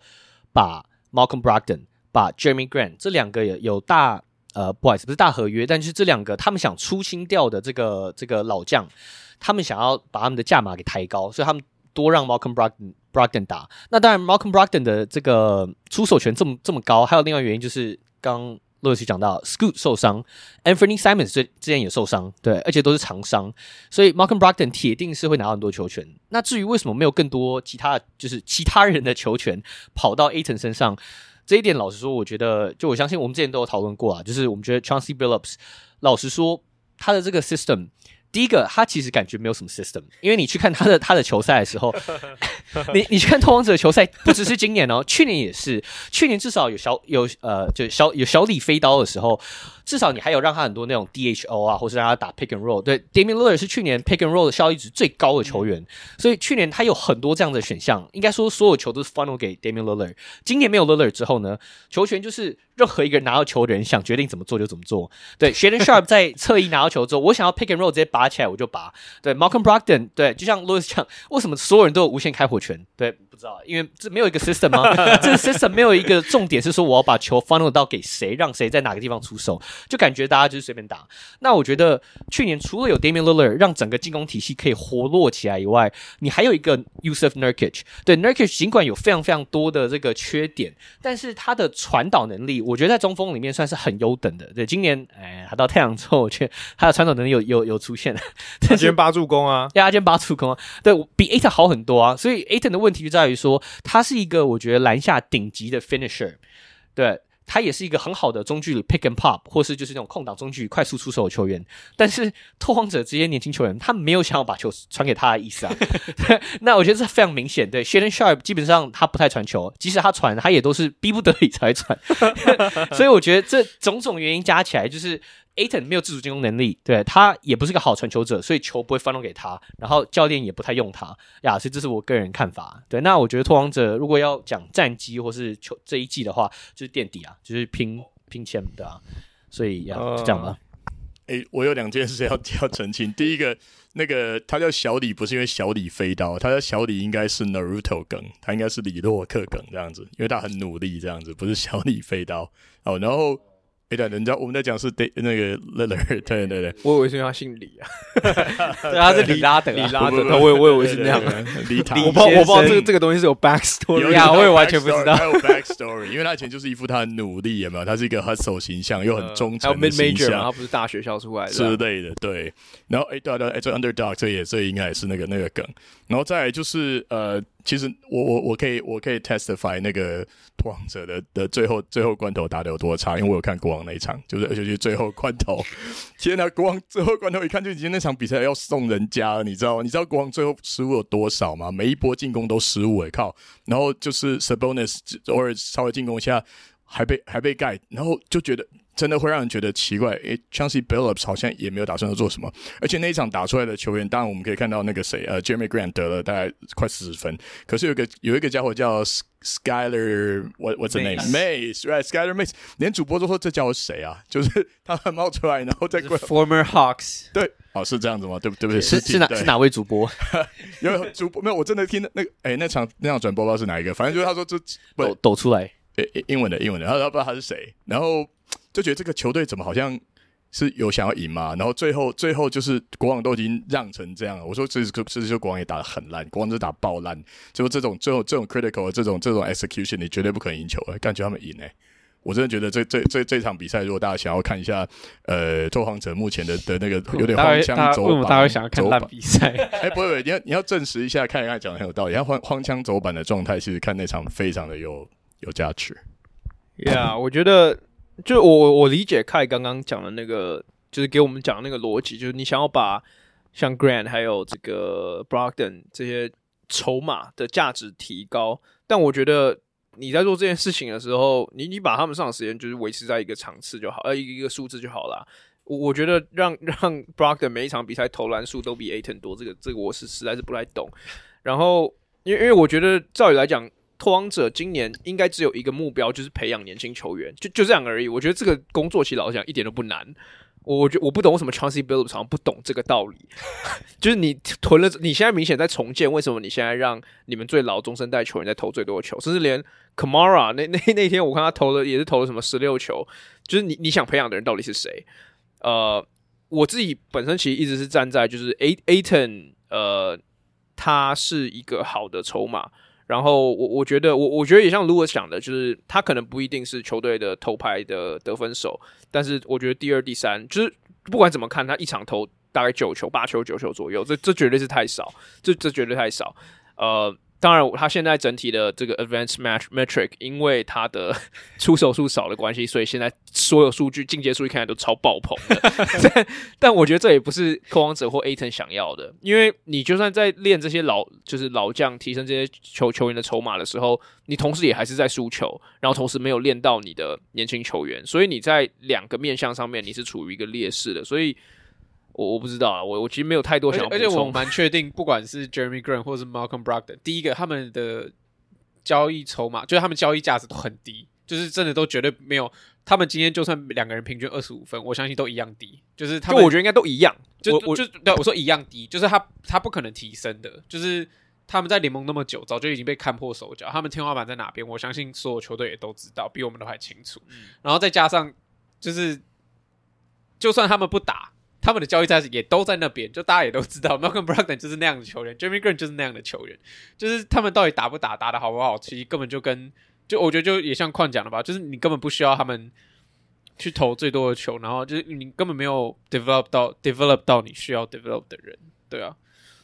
把 Malcolm Brogdon、把 Jeremy Grant 这两个有有大呃不好意思不是大合约，但是这两个他们想出清掉的这个这个老将，他们想要把他们的价码给抬高，所以他们多让 Malcolm Brogdon Brogdon 打。那当然 Malcolm Brogdon 的这个出手权这么这么高，还有另外原因就是。刚洛奇讲到，Scoot 受伤，Anthony Simons 之之前也受伤，对，而且都是长伤，所以 Malcolm Brogdon 铁定是会拿到很多球权。那至于为什么没有更多其他，就是其他人的球权跑到 Aton 身上，这一点老实说，我觉得，就我相信我们之前都有讨论过啊，就是我们觉得 Chauncey Billups，老实说，他的这个 system。第一个，他其实感觉没有什么 system，因为你去看他的他的球赛的时候，你你去看偷王者的球赛，不只是今年哦，去年也是，去年至少有小有呃，就小有小李飞刀的时候。至少你还有让他很多那种 DHO 啊，或是让他打 pick and roll。对，Damian Lillard 是去年 pick and roll 的效益值最高的球员，所以去年他有很多这样的选项。应该说所有球都是 funnel 给 Damian Lillard。今年没有 Lillard 之后呢，球权就是任何一个人拿到球的人想决定怎么做就怎么做。对，Shaedon Sharpe 在侧翼拿到球之后，我想要 pick and roll 直接拔起来我就拔。对，Malcolm Brogdon，对，就像 Louis 讲，为什么所有人都有无限开火权？对。不知道，因为这没有一个 system 吗？这个 system 没有一个重点是说我要把球 funnel 到给谁，让谁在哪个地方出手，就感觉大家就是随便打。那我觉得去年除了有 Damian Lillard 让整个进攻体系可以活络起来以外，你还有一个 Yusuf Nurkic。对，Nurkic 尽管有非常非常多的这个缺点，但是他的传导能力，我觉得在中锋里面算是很优等的。对，今年哎，他到太阳之后，我觉得他的传导能力有有有出现。他今天八助攻啊，呀，他今天八助攻啊，对比 Ayton 好很多啊。所以 Ayton 的问题就在于。说他是一个我觉得篮下顶级的 finisher，对，他也是一个很好的中距离 pick and pop，或是就是那种空档中距离快速出手的球员。但是拓荒者这些年轻球员，他没有想要把球传给他的意思啊。那我觉得这非常明显。对，Shaedon Sharpe 基本上他不太传球，即使他传，他也都是逼不得已才传。所以我觉得这种种原因加起来，就是 Ayton 没有自主进攻能力，对，他也不是个好传球者，所以球不会 funnel 给他，然后教练也不太用他呀，所以这是我个人看法。对，那我觉得拓荒者如果要讲战绩或是球这一季的话，就是垫底啊，就是拼拼签的啊，所以呀，就这样吧。诶、欸，我有两件事要要澄清。第一个，那个他叫小李，不是因为小李飞刀，他叫小李应该是 Naruto 梗，他应该是李洛克梗这样子，因为他很努力这样子，不是小李飞刀。哦，然后。哎，对，人家我们在讲是对那个 Lillard，对对对，我以为是他姓李啊，对，他是李拉德，李拉德，我我以为是那样，李塔，我不知道我不知道这个这个东西是有 backstory 呀，我也完全不知道，还 有 backstory，因为他以前就是一副他很努力，有没有？他是一个 hustle 形象，又很忠诚的形象，他不是大学校出来的。之类的，对。然后哎，对对，哎，这 underdog 这也这应该也是那个那个梗，然后再来就是呃。其实我我我可以我可以 testify 那个拓王者的的最后最后关头打的有多差，因为我有看国王那一场，就是而且是最后关头，天呐，国王最后关头一看就已经那场比赛要送人家了，你知道吗？你知道国王最后失误有多少吗？每一波进攻都失误，哎靠！然后就是 Sabonis 偶尔稍微进攻一下还被还被盖，然后就觉得。真的会让人觉得奇怪，诶，Chauncey Billups 好像也没有打算要做什么，而且那一场打出来的球员，当然我们可以看到那个谁，呃，Jeremy Grant 得了大概快四十分，可是有个有一个家伙叫 Skyler，what what's the name？Mays，right？Skyler Mays，连主播都说这家伙谁啊？就是他冒出来，然后再过 Former Hawks，对，哦，是这样子吗？对不对？不对？是是哪是哪位主播？有主播没有？我真的听那个，诶，那场那场转播不知道是哪一个，反正就是他说这抖抖出来，诶，英文的英文的，他他不知道他是谁，然后。就觉得这个球队怎么好像是有想要赢嘛，然后最后最后就是国王都已经让成这样了。我说这这这就国王也打得很烂，国王就打爆烂。就这种最后这种 critical 的这种这种 execution，你绝对不可能赢球，感觉他们赢哎、欸。我真的觉得这这这这场比赛，如果大家想要看一下，呃，拓荒者目前的的那个有点荒腔走板，为什么大家会想要看烂比赛？哎、欸，不会，你要你要证实一下，看一看讲的很有道理。他荒荒腔走板的状态，其实看那场非常的有有价值。Yeah，我觉得就我我理解凯刚刚讲的那个，就是给我们讲的那个逻辑，就是你想要把像 Grant 还有这个 Brogdon 这些筹码的价值提高，但我觉得。你在做这件事情的时候，你你把他们上场时间就是维持在一个场次就好，呃，一个数字就好了。我我觉得让让 Brogdon 每一场比赛投篮数都比 Aton 多，这个这个我是实在是不太懂。然后，因为因为我觉得照理来讲，拓荒者今年应该只有一个目标，就是培养年轻球员，就就这样而已。我觉得这个工作其实老实讲一点都不难。我觉我不懂为什么 Chauncey Billups 好像不懂这个道理，就是你囤了，你现在明显在重建，为什么你现在让你们最老中生代球员在投最多的球，甚至连 Kamara 那那那天我看他投的也是投了什么十六球，就是你你想培养的人到底是谁？呃，我自己本身其实一直是站在就是 A Ayton 呃，他是一个好的筹码。然后我我觉得我我觉得也像 Louis 讲的，就是他可能不一定是球队的头牌的得分手，但是我觉得第二、第三，就是不管怎么看，他一场投大概九球、八球、九球左右，这这绝对是太少，这这绝对太少，呃。当然，他现在整体的这个 advanced match metric，因为他的 出手数少的关系，所以现在所有数据进阶数据看起来都超爆棚的。但但我觉得这也不是拓荒者或 Ayton 想要的，因为你就算在练这些老就是老将，提升这些球球员的筹码的时候，你同时也还是在输球，然后同时没有练到你的年轻球员，所以你在两个面向上面你是处于一个劣势的，所以。我我不知道啊，我我其实没有太多想要补充，而且我蛮确定，不管是 Jeremy Grant 或是 Malcolm Brogdon，第一个他们的交易筹码，就是他们交易价值都很低，就是真的都绝对没有。他们今天就算两个人平均二十五分，我相信都一样低。就是他们，我觉得应该都一样。就我就对我说一样低，就是他他不可能提升的。就是他们在联盟那么久，早就已经被看破手脚，他们天花板在哪边？我相信所有球队也都知道，比我们都还清楚。嗯、然后再加上，就是就算他们不打。他们的交易价值也都在那边，就大家也都知道，Malcolm Brogdon 就是那样的球员，Jeremy Green 就是那样的球员，就是他们到底打不打，打得好不好，其实根本就跟就我觉得就也像矿讲的吧，就是你根本不需要他们去投最多的球，然后就是你根本没有 develop 到 develop 到你需要 develop 的人，对啊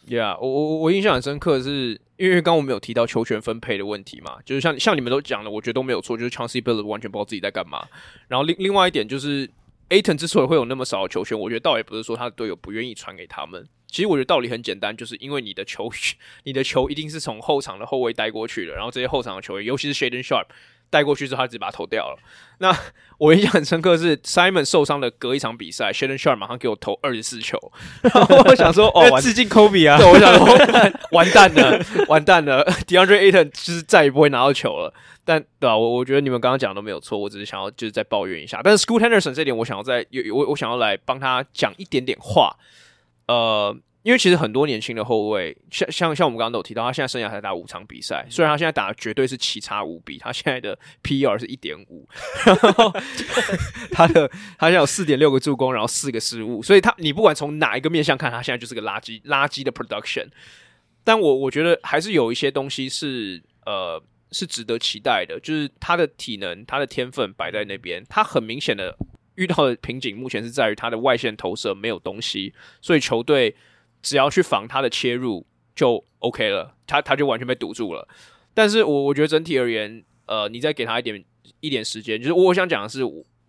，Yeah，我我我印象很深刻的是，因为刚我们有提到球权分配的问题嘛，就是像像你们都讲了，我觉得都没有错，就是 Chancey Bill 完全不知道自己在干嘛，然后另另外一点就是。Aton 之所以会有那么少的球权，我觉得倒也不是说他的队友不愿意传给他们。其实我觉得道理很简单，就是因为你的球，你的球一定是从后场的后卫带过去的，然后这些后场的球员，尤其是 Shaden Sharp 带过去之后，他直接把他投掉了。那我印象很深刻的是 Simon 受伤的隔一场比赛，Shaedon Sharpe 马上给我投二十四球，然后我想说哦，致敬 Kobe 啊！对，我想说完蛋了，完蛋了，DeAndre Ayton 就是再也不会拿到球了。但对吧、啊？我我觉得你们刚刚讲的都没有错，我只是想要就是再抱怨一下。但是 Scoot Henderson 这点，我想要再有我我想要来帮他讲一点点话。呃，因为其实很多年轻的后卫，像像像我们刚刚都有提到，他现在生涯才打五场比赛，虽然他现在打的绝对是奇差无比，他现在的 PER 是一点五，然后 他的他现在有四点六个助攻，然后四个失误，所以他你不管从哪一个面向看，他现在就是个垃圾垃圾的 production。但我我觉得还是有一些东西是呃。是值得期待的，就是他的体能、他的天分摆在那边。他很明显的遇到的瓶颈，目前是在于他的外线投射没有东西，所以球队只要去防他的切入就 OK 了，他他就完全被堵住了。但是我我觉得整体而言，呃，你再给他一点一点时间，就是我想讲的是，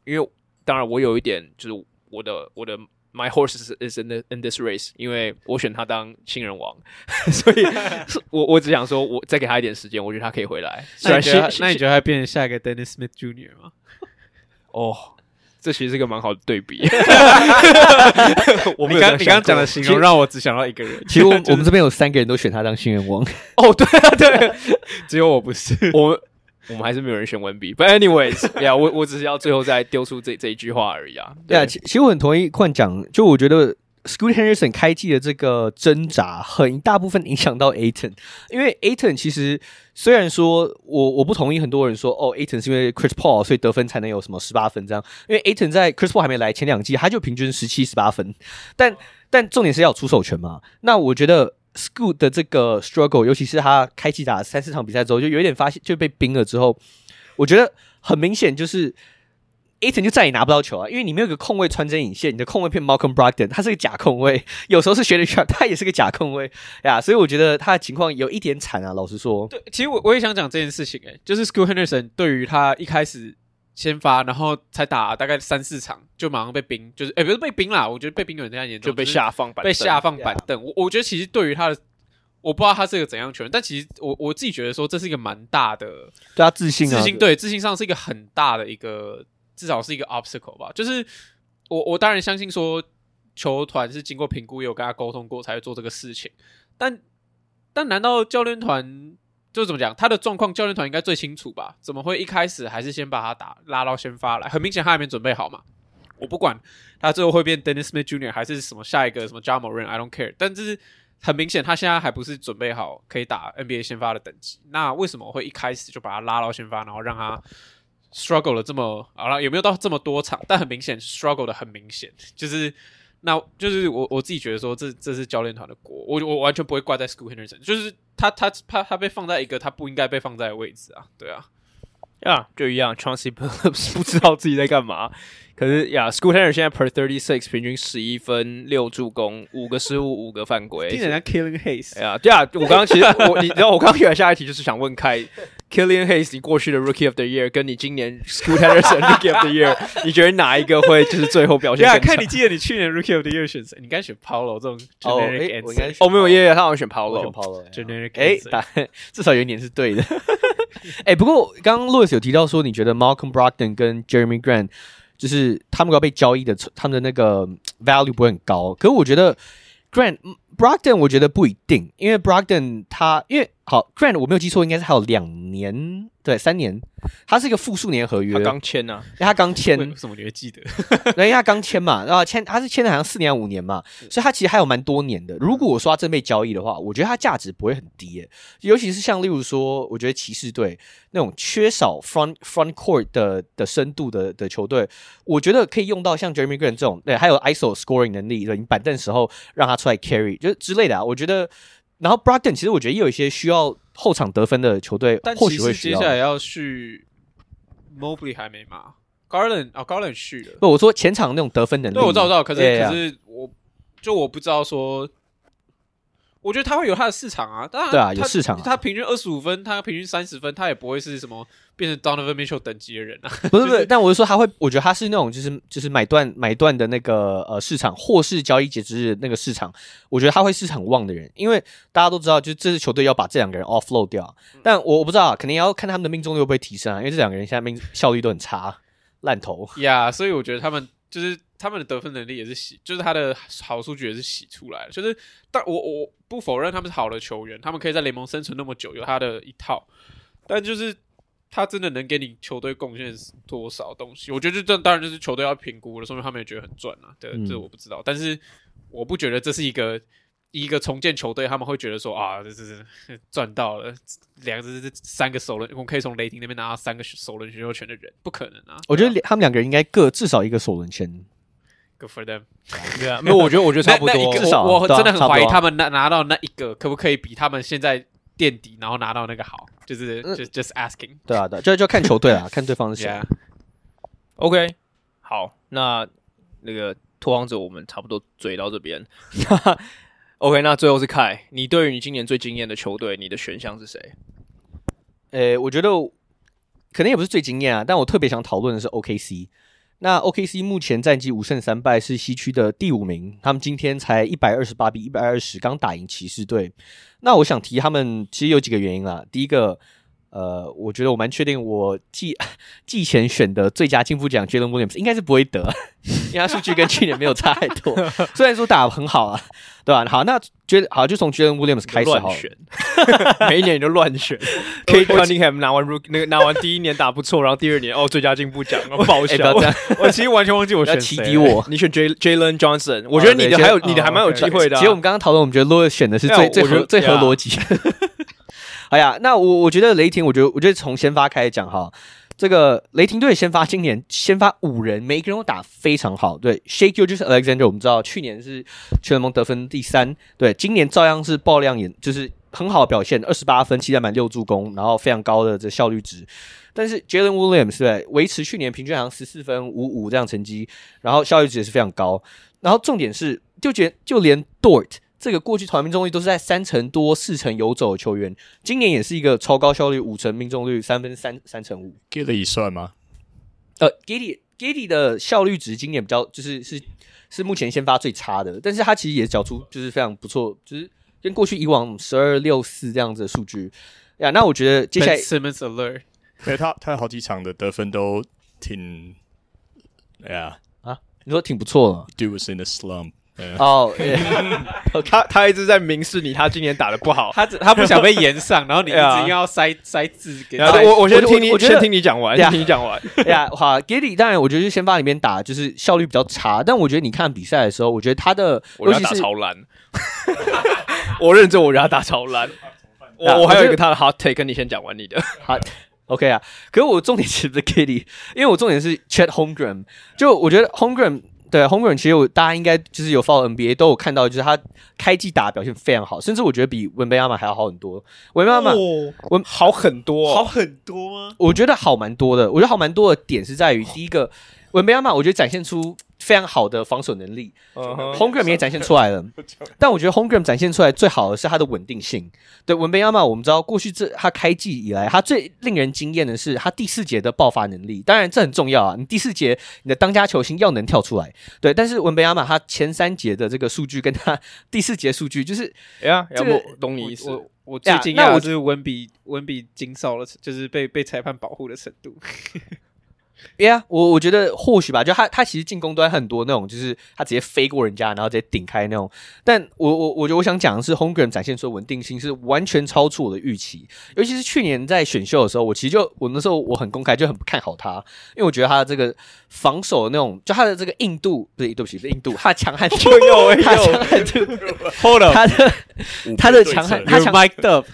因为当然我有一点就是我的我的。My horse is in in this race，因为我选他当新人王，所以我我只想说，我再给他一点时间，我觉得他可以回来。那你觉得，那你觉得他变成下一个 Dennis Smith Jr. 吗？哦，这其实是一个蛮好的对比。我们刚你刚刚讲的形容让我只想到一个人。其实我我们这边有三个人都选他当新人王。哦，对啊，对，只有我不是我。我们还是没有人选文笔，But anyways，呀、yeah，我我只是要最后再丢出这这一句话而已啊。对啊，其其实我很同意换讲，就我觉得 Scoot Henderson 开季的这个挣扎，很大部分影响到 Aton，因为 Aton 其实虽然说我我不同意很多人说哦 Aton 是因为 Chris Paul 所以得分才能有什么十八分这样，因为 Aton 在 Chris Paul 还没来前两季他就平均十七十八分，但但重点是要出手权嘛。那我觉得。Scoot 的这个 struggle，尤其是他开季打三四场比赛之后，就有点发现就被冰了之后，我觉得很明显就是 Ayton 就再也拿不到球啊，因为你没有个控卫穿针引线，你的控卫变 Malcolm Brogdon，他是个假控卫，有时候是 Shaedon Sharpe，他也是个假控卫呀，所以我觉得他的情况有一点惨啊，老实说。对，其实我我也想讲这件事情、欸，诶，就是 School Henderson 对于他一开始先发，然后才打大概三四场，就马上被冰，就是诶，不是被冰啦，我觉得被冰有点太严重，就被下放板，被下放板凳。我我觉得其实对于他的。我不知道他是一个怎样球员，但其实我我自己觉得说这是一个蛮大的，对他自信、啊，自信对自信上是一个很大的一个，至少是一个 obstacle 吧。就是我我当然相信说球团是经过评估，有跟他沟通过才会做这个事情，但但难道教练团就怎么讲？他的状况教练团应该最清楚吧？怎么会一开始还是先把他打拉到先发来？很明显他还没准备好嘛。我不管他最后会变 Dennis Smith Jr. 还是什么下一个什么 Ja Morant，I don't care，但这是。很明显，他现在还不是准备好可以打 NBA 先发的等级。那为什么会一开始就把他拉到先发，然后让他 struggle 了这么好了？有没有到这么多场？但很明显，struggle 的很明显，就是那就是我我自己觉得说，这这是教练团的锅。我我完全不会怪在 School Henderson，就是他他他他被放在一个他不应该被放在的位置啊。对啊，呀、yeah，就一样，Chauncey Billups 不知道自己在干嘛。可是呀，Scoot Henderson 现在 per thirty six 平均十一分六助攻五个失误五个犯规，听人家 Killing Hayes。哎呀，对啊，我刚刚其实我你知道我刚刚原来下一题就是想问开 Killian Hayes，你过去的 Rookie of the Year 跟你今年 Scoot Henderson Rookie of the Year，你觉得哪一个会就是最后表现？对啊，看你记得你去年 Rookie of the Year 选谁？你应该选 Paolo 这种 generic answer。哦，没有，耶耶，他好像选 Paolo，选 Paolo generic。哎，答案至少有一年是对的。哎，不过刚刚 Louis 有提到说，你觉得 Malcolm Brogdon 跟 Jeremy Grant 就是他们要被交易的，他们的那个 value 不会很高。可是我觉得 Grant Brogdon 我觉得不一定，因为 Brogdon 他因为好 Grant 我没有记错，应该是还有两年。对，三年，他是一个复数年合约，他刚签呐，因为他刚签，为什么你会记得？因为他刚签嘛，然后签他是签的好像四年五年嘛，所以他其实还有蛮多年的。如果我说他真被交易的话，我觉得他价值不会很低耶，尤其是像例如说，我觉得骑士队那种缺少 front front court 的的深度的的球队，我觉得可以用到像 Jeremy Grant 这种，对，还有 ISO scoring 能力，对，你板凳时候让他出来 carry 就之类的啊，我觉得。然后 Brogdon 其实我觉得也有一些需要后场得分的球队，或许会需要。接下来要续 Mobley 还没嘛？Garland 啊，Garland 续了。不，我说前场那种得分能力。对，我知道，我知道。可是，可是我就我不知道说。我觉得他会有他的市场啊，当然，对啊，有市场、啊。他平均二十五分，他平均三十分，他也不会是什么变成 Donovan Mitchell 等级的人啊。不是 不是，但我是说他会，我觉得他是那种就是就是买断买断的那个呃市场，或是交易截止日那个市场，我觉得他会是很旺的人，因为大家都知道，就是这支球队要把这两个人 offload 掉。但我我不知道，啊肯定要看他们的命中率会不会提升啊，因为这两个人现在命效率都很差，烂头。呀，yeah, 所以我觉得他们就是。他们的得分能力也是洗，就是他的好数据也是洗出来的。就是，但我我不否认他们是好的球员，他们可以在联盟生存那么久，有他的一套。但就是他真的能给你球队贡献多少东西？我觉得这当然就是球队要评估了，说明他们也觉得很赚啊。对，这我不知道。但是我不觉得这是一个一个重建球队，他们会觉得说啊，这是赚到了两个这三个首轮，我们可以从雷霆那边拿到三个首轮选秀权的人，不可能啊！我觉得他们两个人应该各至少一个首轮签。Good for them，对啊，没有，我觉得我觉得差不多，至少我真的很怀疑他们拿拿到那一个可不可以比他们现在垫底，然后拿到那个好，就是就 just asking，对啊，对，就就看球队啊，看对方的谁。OK，好，那那个拓荒者我们差不多追到这边。OK，那最后是凯，你对于你今年最惊艳的球队，你的选项是谁？诶，我觉得可能也不是最惊艳啊，但我特别想讨论的是 OKC。那 OKC 目前战绩五胜三败，是西区的第五名。他们今天才一百二十八比一百二十，刚打赢骑士队。那我想提他们，其实有几个原因啦。第一个，呃，我觉得我蛮确定，我季季前选的最佳进步奖 Jalen Williams 应该是不会得，因为他数据跟去年没有差太多。虽然说打得很好啊。对吧？好，那觉得好，就从 Jalen Williams 开始好，乱选，每一年你就乱选。Cade Cunningham 拿完 Rookie 那个拿完第一年打不错，然后第二年哦最佳进步奖报销。我其实完全忘记我选谁。敌我，你选 J Jalen Johnson，我觉得你的还有你的还蛮有机会的。其实我们刚刚讨论，我们觉得 Louis 选的是最最合最合逻辑。哎呀，那我我觉得雷霆，我觉得我觉得从先发开始讲哈。这个雷霆队先发今年先发五人，每一个人都打非常好。对，Shake You 就是 Alexander，我们知道去年是全联盟得分第三，对，今年照样是爆亮眼，就是很好的表现，二十八分、七篮板、六助攻，然后非常高的这效率值。但是 Jalen Williams 对维持去年平均好像十四分五五这样成绩，然后效率值也是非常高。然后重点是，就觉就连 Dort 这个过去投篮命中率都是在三成多、四成游走的球员，今年也是一个超高效率五成命中率三分三三成五。Giddey 算吗？呃，Giddey Giddey 的效率值今年比较就是是是目前先发最差的，但是他其实也缴出就是非常不错，就是跟过去以往十二六四这样子的数据呀。那我觉得接下来 Simmons alert，对他他有好几场的得分都挺，哎呀啊，你说挺不错的，Dude was in a slump。哦，他他一直在明示你，他今年打的不好，他他不想被延上，然后你一直要塞塞字给他。我我先听你，我先听你讲完，先听你讲完。呀，好，Giddey 当然，我觉得是先发里面打就是效率比较差，但我觉得你看比赛的时候，我觉得他的我觉得他打超烂，我认真，我觉得他打超烂。我我还有一个他的 hot take，跟你先讲完你的。好，OK 啊，可是我重点其实不是 Giddey，因为我重点是 Chet Homegram，就我觉得 Holmgren。对，Holmgren 其实我大家应该就是有 follow NBA 都有看到，就是他开季打的表现非常好，甚至我觉得比文贝亚马还要好很多。文贝亚马文好很多，好很多吗？我觉得好蛮多的。我觉得好蛮多的点是在于第一个，文贝亚马我觉得展现出。非常好的防守能力，Holmgren 也展现出来了。但我觉得 Holmgren 展现出来最好的是他的稳定性。对，文贝亚马，我们知道过去这他开季以来，他最令人惊艳的是他第四节的爆发能力。当然这很重要啊，你第四节你的当家球星要能跳出来。对，但是文贝亚马他前三节的这个数据跟他第四节数据就是，哎呀，要不懂你意思？我我最惊讶就是文比文比惊少了，就是被被裁判保护的程度。Yeah，我我觉得或许吧，就他他其实进攻端很多那种，就是他直接飞过人家，然后直接顶开那种。但我我我觉得我想讲的是，Holmgren 展现出稳定性是完全超出我的预期。尤其是去年在选秀的时候，我其实就我那时候我很公开就很不看好他，因为我觉得他的这个防守的那种，就他的这个硬度，不对，对不起，是硬度，他的强悍度，有他强悍度，Hold up，他的他的强悍，他强 pop，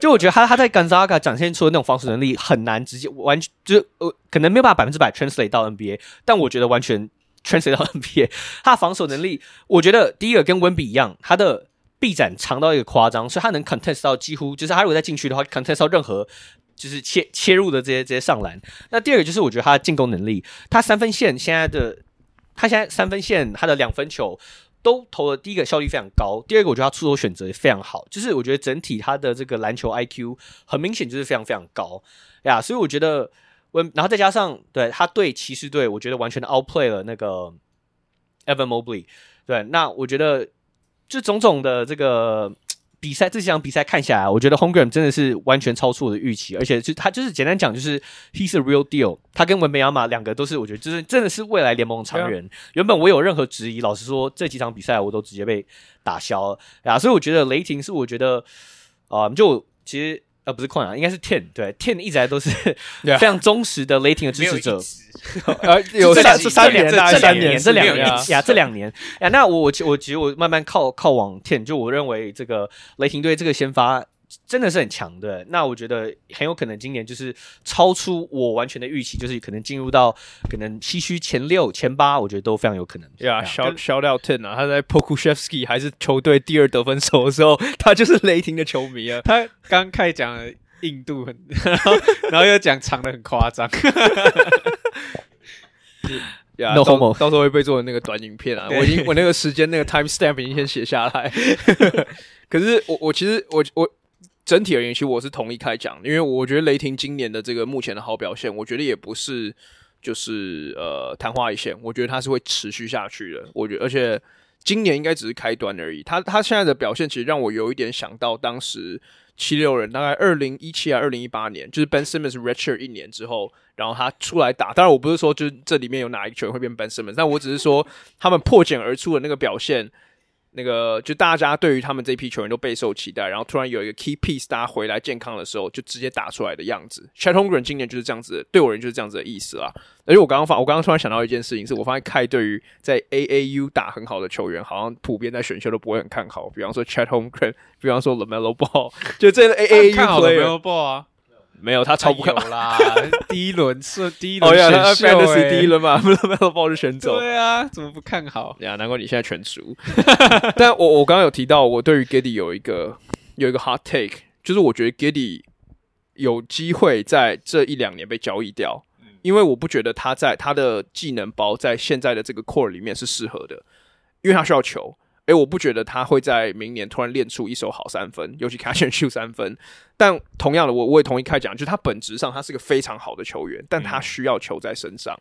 就我觉得他他在 Gonzaga 展现出的那种防守能力很难直接完全就是呃。可能没有办法百分之百 translate 到 NBA，但我觉得完全 translate 到 NBA。他防守能力，我觉得第一个跟温比一样，他的臂展长到一个夸张，所以他能 contest 到几乎就是他如果在禁区的话，contest 到任何就是切切入的这些这些上篮。那第二个就是我觉得他的进攻能力，他三分线现在的他现在三分线他的两分球都投的第一个效率非常高，第二个我觉得他出手选择也非常好，就是我觉得整体他的这个篮球 IQ 很明显就是非常非常高呀，所以我觉得。然后再加上对他对骑士队，我觉得完全的 outplay 了那个 Evan Mobley。对，那我觉得就种种的这个比赛，这几场比赛看下来，我觉得 Holmgren 真的是完全超出我的预期，而且就他就是简单讲，就是 He's a real deal。他跟文贝亚马两个都是，我觉得就是真的是未来联盟常人。原本我有任何质疑，老实说这几场比赛我都直接被打消了啊，所以我觉得雷霆是我觉得啊、呃，就其实。呃，不是矿啊，应该是 Ten 对 Ten 一直来都是非常忠实的雷霆的支持者。呃，有三这三年，这三年，这两年呀，这两年呀。那我我我其实我慢慢靠靠往 Ten，就我认为这个雷霆队这个先发。真的是很强的，那我觉得很有可能今年就是超出我完全的预期，就是可能进入到可能西区前六、前八，我觉得都非常有可能。对啊，shout shout out ten 啊，他在 Pokusevski 还是球队第二得分手的时候，他就是雷霆的球迷啊。他刚开始讲印度很，然 后然后又讲长的很夸张。呀、yeah, no，到到时候会被做的那个短影片啊，我已经我那个时间那个 time stamp 已经先写下来。可是我我其实我我。整体而言，其实我是同意开讲，因为我觉得雷霆今年的这个目前的好表现，我觉得也不是就是呃昙花一现，我觉得它是会持续下去的。我觉得，而且今年应该只是开端而已。他他现在的表现，其实让我有一点想到当时七六人大概二零一七啊二零一八年，就是 Ben Simmons Richard 一年之后，然后他出来打。当然，我不是说就是这里面有哪一个球员会变 Ben Simmons，但我只是说他们破茧而出的那个表现。那个就大家对于他们这批球员都备受期待，然后突然有一个 key piece 大家回来健康的时候，就直接打出来的样子。Chet Holmgren 今年就是这样子，对我人就是这样子的意思啦。而且我刚刚发，我刚刚突然想到一件事情，是我发现 Kai 对于在 AAU 打很好的球员，好像普遍在选秀都不会很看好。比方说 Chet Holmgren，比方说 LaMelo Ball，就这个 AAU 看好 LaMelo Ball 啊。没有，他超不看好啦。第一轮是第一轮选秀，欸，哦，第一轮嘛，没有没有把我选走。对啊，怎么不看好？呀，难怪你现在全输。但我我刚刚有提到，我对于 Giddey 有一个有一个 hot take，就是我觉得 Giddey 有机会在这一两年被交易掉，因为我不觉得他在他的技能包在现在的这个 core 里面是适合的，因为他需要球。诶，我不觉得他会在明年突然练出一手好三分，尤其 catch and shoot 三分。但同样的，我我也同意开讲，就是他本质上他是个非常好的球员，但他需要球在身上。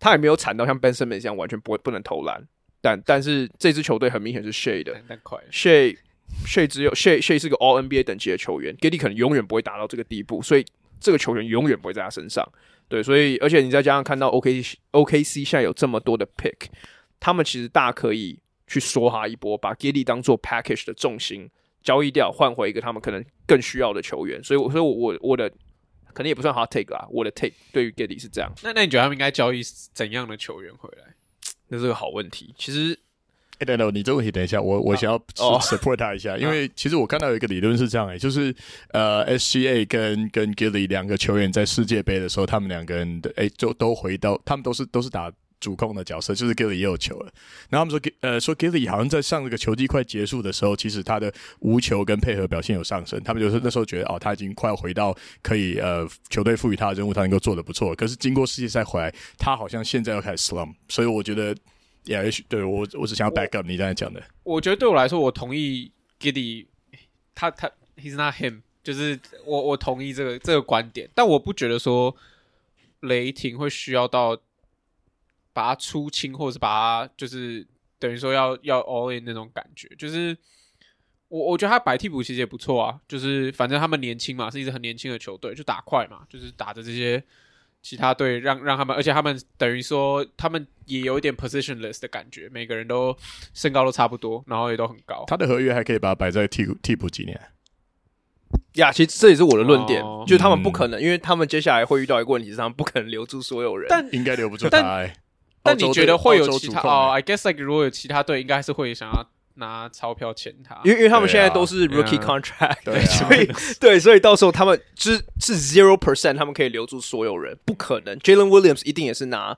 他也没有惨到像 Ben Simmons 这样完全不会不能投篮。但但是这支球队很明显是 Shai 的 Shai 只有 Shai 是个 All NBA 等级的球员，Giddey 可能永远不会达到这个地步，所以这个球员永远不会在他身上。对，所以而且你再加上看到 OKC OKC 现在有这么多的 pick，他们其实大可以。去梭哈一波，把 Giddey 当做 package 的重心交易掉，换回一个他们可能更需要的球员。所以，所以我我我的可能也不算 hot take 啦，我的 take 对于 Giddey 是这样。那那你觉得他们应该交易怎样的球员回来？那是个好问题。其实，哎，等等，你这个问题等一下，我我想要 support 他一下，因为其实我看到有一个理论是这样、欸，哎，就是呃，SGA 跟跟 Giddey 两个球员在世界杯的时候，他们两个人的哎，就都回到，他们都是都是打。主控的角色就是 Giddey 也有球了，然后他们说，呃，说 Giddey 好像在上这个球季快结束的时候，其实他的无球跟配合表现有上升。他们就是那时候觉得，哦，他已经快要回到可以呃球队赋予他的任务，他能够做的不错。可是经过世界赛回来，他好像现在要开始 slump。所以我觉得，也许对我，我只想要 back up 你刚才讲的。我觉得对我来说，我同意 Giddey，他他 he's not him，就是我我同意这个这个观点，但我不觉得说雷霆会需要到。把它出清，或者是把它就是等于说要要 all in 那种感觉，就是我我觉得他摆替补其实也不错啊，就是反正他们年轻嘛，是一支很年轻的球队，就打快嘛，就是打着这些其他队让让他们，而且他们等于说他们也有一点 positionless 的感觉，每个人都身高都差不多，然后也都很高。他的合约还可以把它摆在替替补几年？呀，其实这也是我的论点，哦、就是他们不可能，嗯、因为他们接下来会遇到一个问题，是他们不可能留住所有人，但应该留不住他、欸。但你觉得会有其他哦？I guess like 如果有其他队，应该还是会想要拿钞票签他，因为因为他们现在都是 rookie contract，对，所以对，所以到时候他们就是是 zero percent，他们可以留住所有人，不可能。Jalen Williams 一定也是拿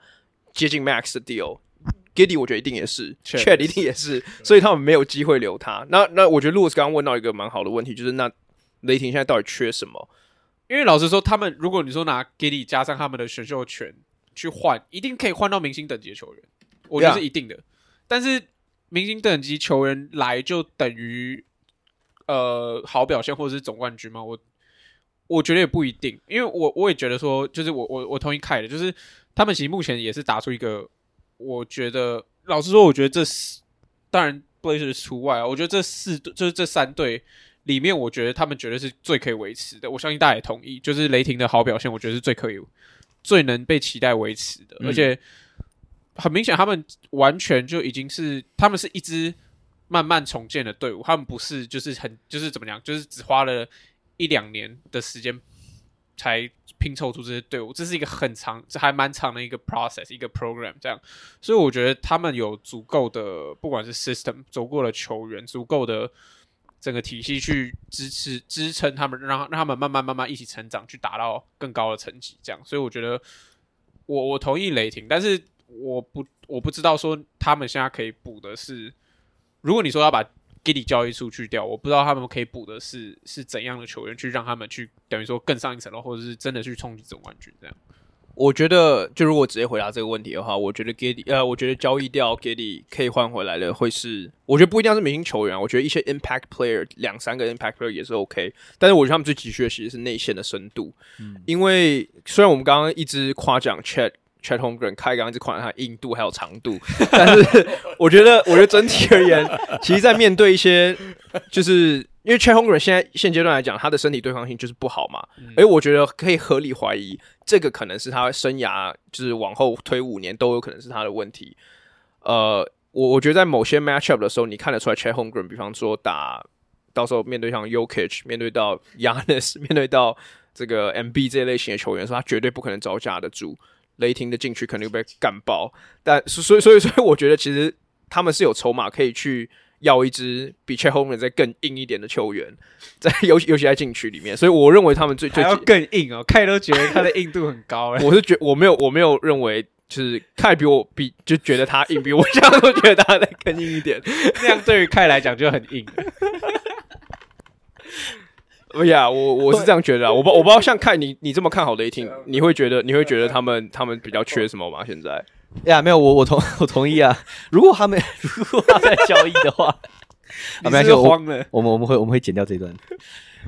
接近 max 的 deal，Giddey 我觉得一定也是，Chet 一定也是，所以他们没有机会留他。那那我觉得 Louis 刚刚问到一个蛮好的问题，就是那雷霆现在到底缺什么？因为老实说，他们如果你说拿 Giddey 加上他们的选秀权。去换一定可以换到明星等级的球员，我觉得是一定的。但是明星等级球员来就等于呃好表现或者是总冠军吗？我我觉得也不一定，因为我我也觉得说，就是我我我同意凯的，就是他们其实目前也是打出一个，我觉得老实说，我觉得这四当然 Blazers 除外啊，我觉得这四就是这三队里面，我觉得他们绝对是最可以维持的。我相信大家也同意，就是雷霆的好表现，我觉得是最可以。最能被期待维持的，而且很明显，他们完全就已经是他们是一支慢慢重建的队伍，他们不是就是很就是怎么讲，就是只花了一两年的时间才拼凑出这些队伍，这是一个很长，这还蛮长的一个 process，一个 program 这样，所以我觉得他们有足够的，不管是 system，足够的球员，足够的。整个体系去支持支撑他们，让让他们慢慢慢慢一起成长，去达到更高的成绩，这样。所以我觉得我，我同意雷霆，但是我不我不知道说他们现在可以补的是，如果你说要把 Giddy 交易出去掉，我不知道他们可以补的是是怎样的球员去让他们去等于说更上一层楼，或者是真的去冲击总冠军这样。我觉得，就如果直接回答这个问题的话，我觉得 Giddey 呃，我觉得交易掉 Giddey 可以换回来的会是，我觉得不一定要是明星球员，我觉得一些 Impact Player 两三个 Impact Player 也是 OK。但是我觉得他们最急需的其实是内线的深度，嗯，因为虽然我们刚刚一直夸奖 Chat。Chat Holmgren，开刚刚一直夸奖他硬度还有长度，但是 我觉得，我觉得整体而言，其实，在面对一些就是。因为 Chat Holmgren 现在现阶段来讲，他的身体对抗性就是不好嘛。嗯、而我觉得可以合理怀疑，这个可能是他生涯就是往后推五年都有可能是他的问题。呃，我我觉得在某些 matchup 的时候，你看得出来 Chet Holmgren，比方说打到时候面对像 Jokic，面对到 Yanis，面对到这个 MB 这类型的球员，说他绝对不可能招架得住雷霆的禁区，肯定会被干爆。但所以所以所以，我觉得其实他们是有筹码可以去。要一支比 Chet Holmgren 再更硬一点的球员，在尤尤其在禁区里面，所以我认为他们最最要更硬哦。凯都觉得他的硬度很高，我是觉我没有我没有认为就是凯比我比就觉得他硬，比我这样都觉得他再更硬一点，那样对于凯来讲就很硬。哎呀，我我是这样觉得啊，我不我不知道像看你你这么看好雷霆，你会觉得你会觉得他们他们比较缺什么吗？现在呀，没有，我我同 我同意啊。如果他们 如果他们在交易的话，你是慌了。我们我们会我们会剪掉这一段。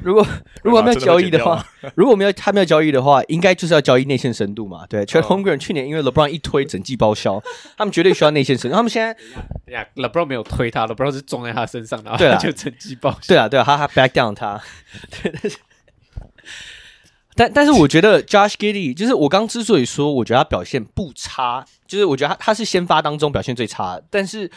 如果如果没有交易的话，如果没有他没有交易的话，应该就是要交易内线深度嘛？对 c h a d Holmgren 去年因为 LeBron 一推，整季报销，他们绝对需要内线深度。他们现在呀，LeBron 没有推他，LeBron 是撞在他身上，然后他就整季报销。对啊，对啊，他他 back down 他。对，但是但但是我觉得 Josh Giddey 就是我刚之所以说我觉得他表现不差，就是我觉得他他是先发当中表现最差，但是。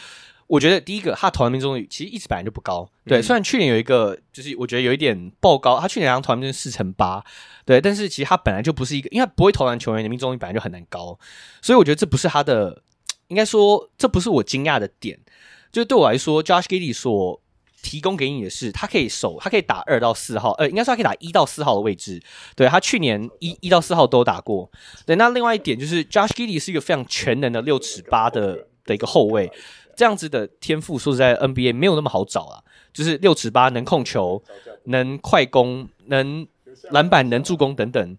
我觉得第一个，他投篮命中率其实一直本来就不高。对，嗯、虽然去年有一个，就是我觉得有一点爆高，他去年好像投篮命中率四成八，对，但是其实他本来就不是一个，因为他不会投篮球员的命中率本来就很难高，所以我觉得这不是他的，应该说这不是我惊讶的点。就对我来说，Josh Giddey 所提供给你的是，他可以守，他可以打二到四号，呃，应该说他可以打一到四号的位置。对，他去年一一到四号都打过。对，那另外一点就是 Josh Giddey 是一个非常全能的六尺八的的一个后卫。这样子的天赋，说实在，NBA 没有那么好找啊。就是六尺八，能控球，能快攻，能篮板，能助攻等等。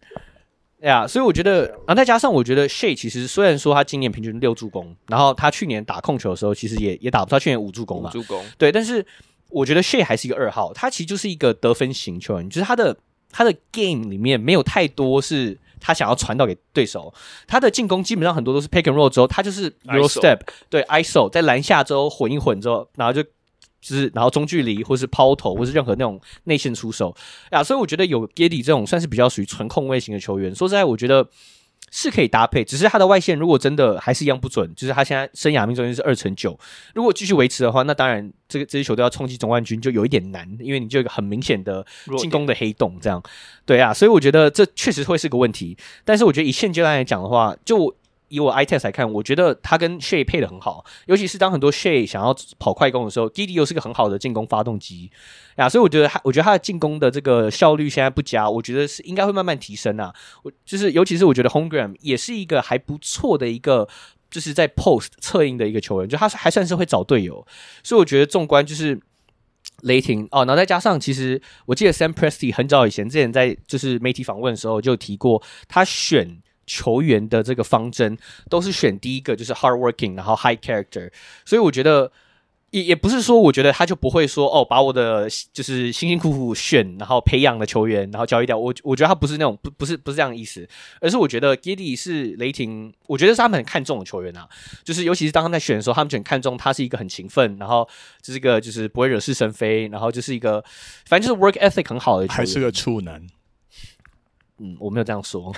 哎呀，所以我觉得，啊再加上我觉得 Shay 其实虽然说他今年平均六助攻，然后他去年打控球的时候其实也也打不到，去年五助攻嘛。五助攻。对，但是我觉得 Shai 还是一个二号，他其实就是一个得分型球员，就是他的他的 game 里面没有太多是。他想要传导给对手，他的进攻基本上很多都是 pick and roll 之后，他就是 roll step，对 ISO 在篮下之后混一混之后，然后就就是然后中距离或是抛投或是任何那种内线出手啊，所以我觉得有 Giddey 这种算是比较属于纯控卫型的球员，说实在，我觉得。是可以搭配，只是他的外线如果真的还是一样不准，就是他现在生涯命中率是二成九，如果继续维持的话，那当然这个这支球队要冲击总冠军就有一点难，因为你就有一个很明显的进攻的黑洞，这样，对啊，所以我觉得这确实会是个问题，但是我觉得以现阶段来讲的话，就。以我 ITEX 来看，我觉得他跟 Shay 配的很好，尤其是当很多 Shay 想要跑快攻的时候，Gidi 又是个很好的进攻发动机呀，所以我觉得他，我觉得他的进攻的这个效率现在不佳，我觉得是应该会慢慢提升啊。我就是，尤其是我觉得 Homegram 也是一个还不错的一个，就是在 post 策应的一个球员，就他还算是会找队友，所以我觉得纵观就是雷霆哦，然后再加上其实我记得 Sam Presty 很早以前之前在就是媒体访问的时候就提过，他选。球员的这个方针都是选第一个，就是 hardworking，然后 high character。所以我觉得也也不是说，我觉得他就不会说哦，把我的就是辛辛苦苦选，然后培养的球员，然后交易掉。我我觉得他不是那种不不是不是这样的意思，而是我觉得 Giddey 是雷霆，我觉得是他们很看重的球员啊。就是尤其是当他们在选的时候，他们就很看重他是一个很勤奋，然后这是一个就是不会惹是生非，然后就是一个反正就是 work ethic 很好的球员，还是个处男。嗯，我没有这样说。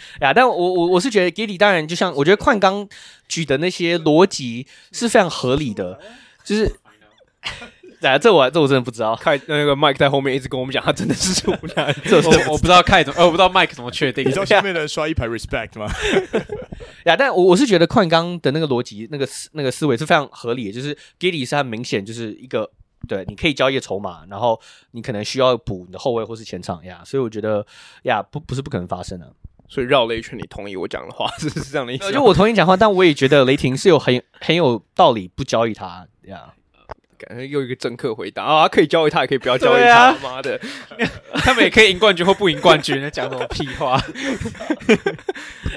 呀，但我我我是觉得 Giddey 当然就像我觉得矿刚举的那些逻辑是非常合理的，就是，哎，这我这我真的不知道。凯那个 Mike 在后面一直跟我们讲，他真的是处男。这我我不知道凯怎么，我不知道 Mike 怎么确定。你知道下面的人刷一排 respect 吗？呀，但我我是觉得矿刚的那个逻辑，那个思那个思维是非常合理的，就是 Giddey 是很明显就是一个。对，你可以交易筹码，然后你可能需要补你的后卫或是前场呀，所以我觉得呀，不不是不可能发生的。所以绕了一圈，你同意我讲的话，是 是这样的意思。就我同意讲话，但我也觉得雷霆是有很很有道理不交易他呀。感觉又一个政客回答啊，可以交易他，也可以不要交易他。妈、啊、的，他们也可以赢冠军或不赢冠军，讲什么屁话？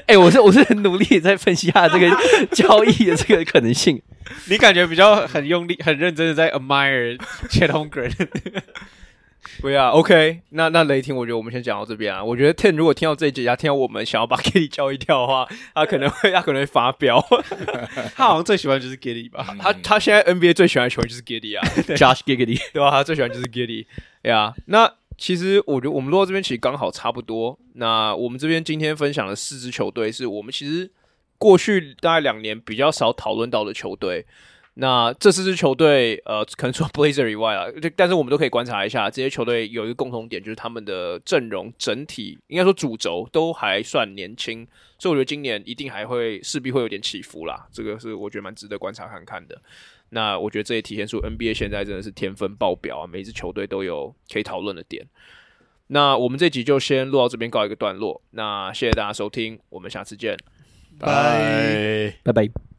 哎、欸，我是我是很努力在分析他这个交易的这个可能性。你感觉比较很用力、很认真的在 admire Chet Holmgren。不要，OK，那那雷霆，我觉得我们先讲到这边啊。我觉得 Ten 如果听到这一集，他听到我们想要把 Giddey 交易掉的话，他可能会他可能会发飙。他好像最喜欢就是 Giddey 吧？嗯、他他现在 NBA 最喜欢的球员就是 Giddey 啊，Josh Giddey 对吧？他最喜欢就是 Giddey 呀。那其实我觉得我们录到这边其实刚好差不多。那我们这边今天分享的四支球队，是我们其实过去大概两年比较少讨论到的球队。那这四支球队，呃，可能除了 Blazer 以外啊，但是我们都可以观察一下，这些球队有一个共同点，就是他们的阵容整体，应该说主轴都还算年轻，所以我觉得今年一定还会势必会有点起伏啦。这个是我觉得蛮值得观察看看的。那我觉得这也体现出 NBA 现在真的是天分爆表啊，每一支球队都有可以讨论的点。那我们这集就先录到这边告一个段落。那谢谢大家收听，我们下次见，拜拜拜。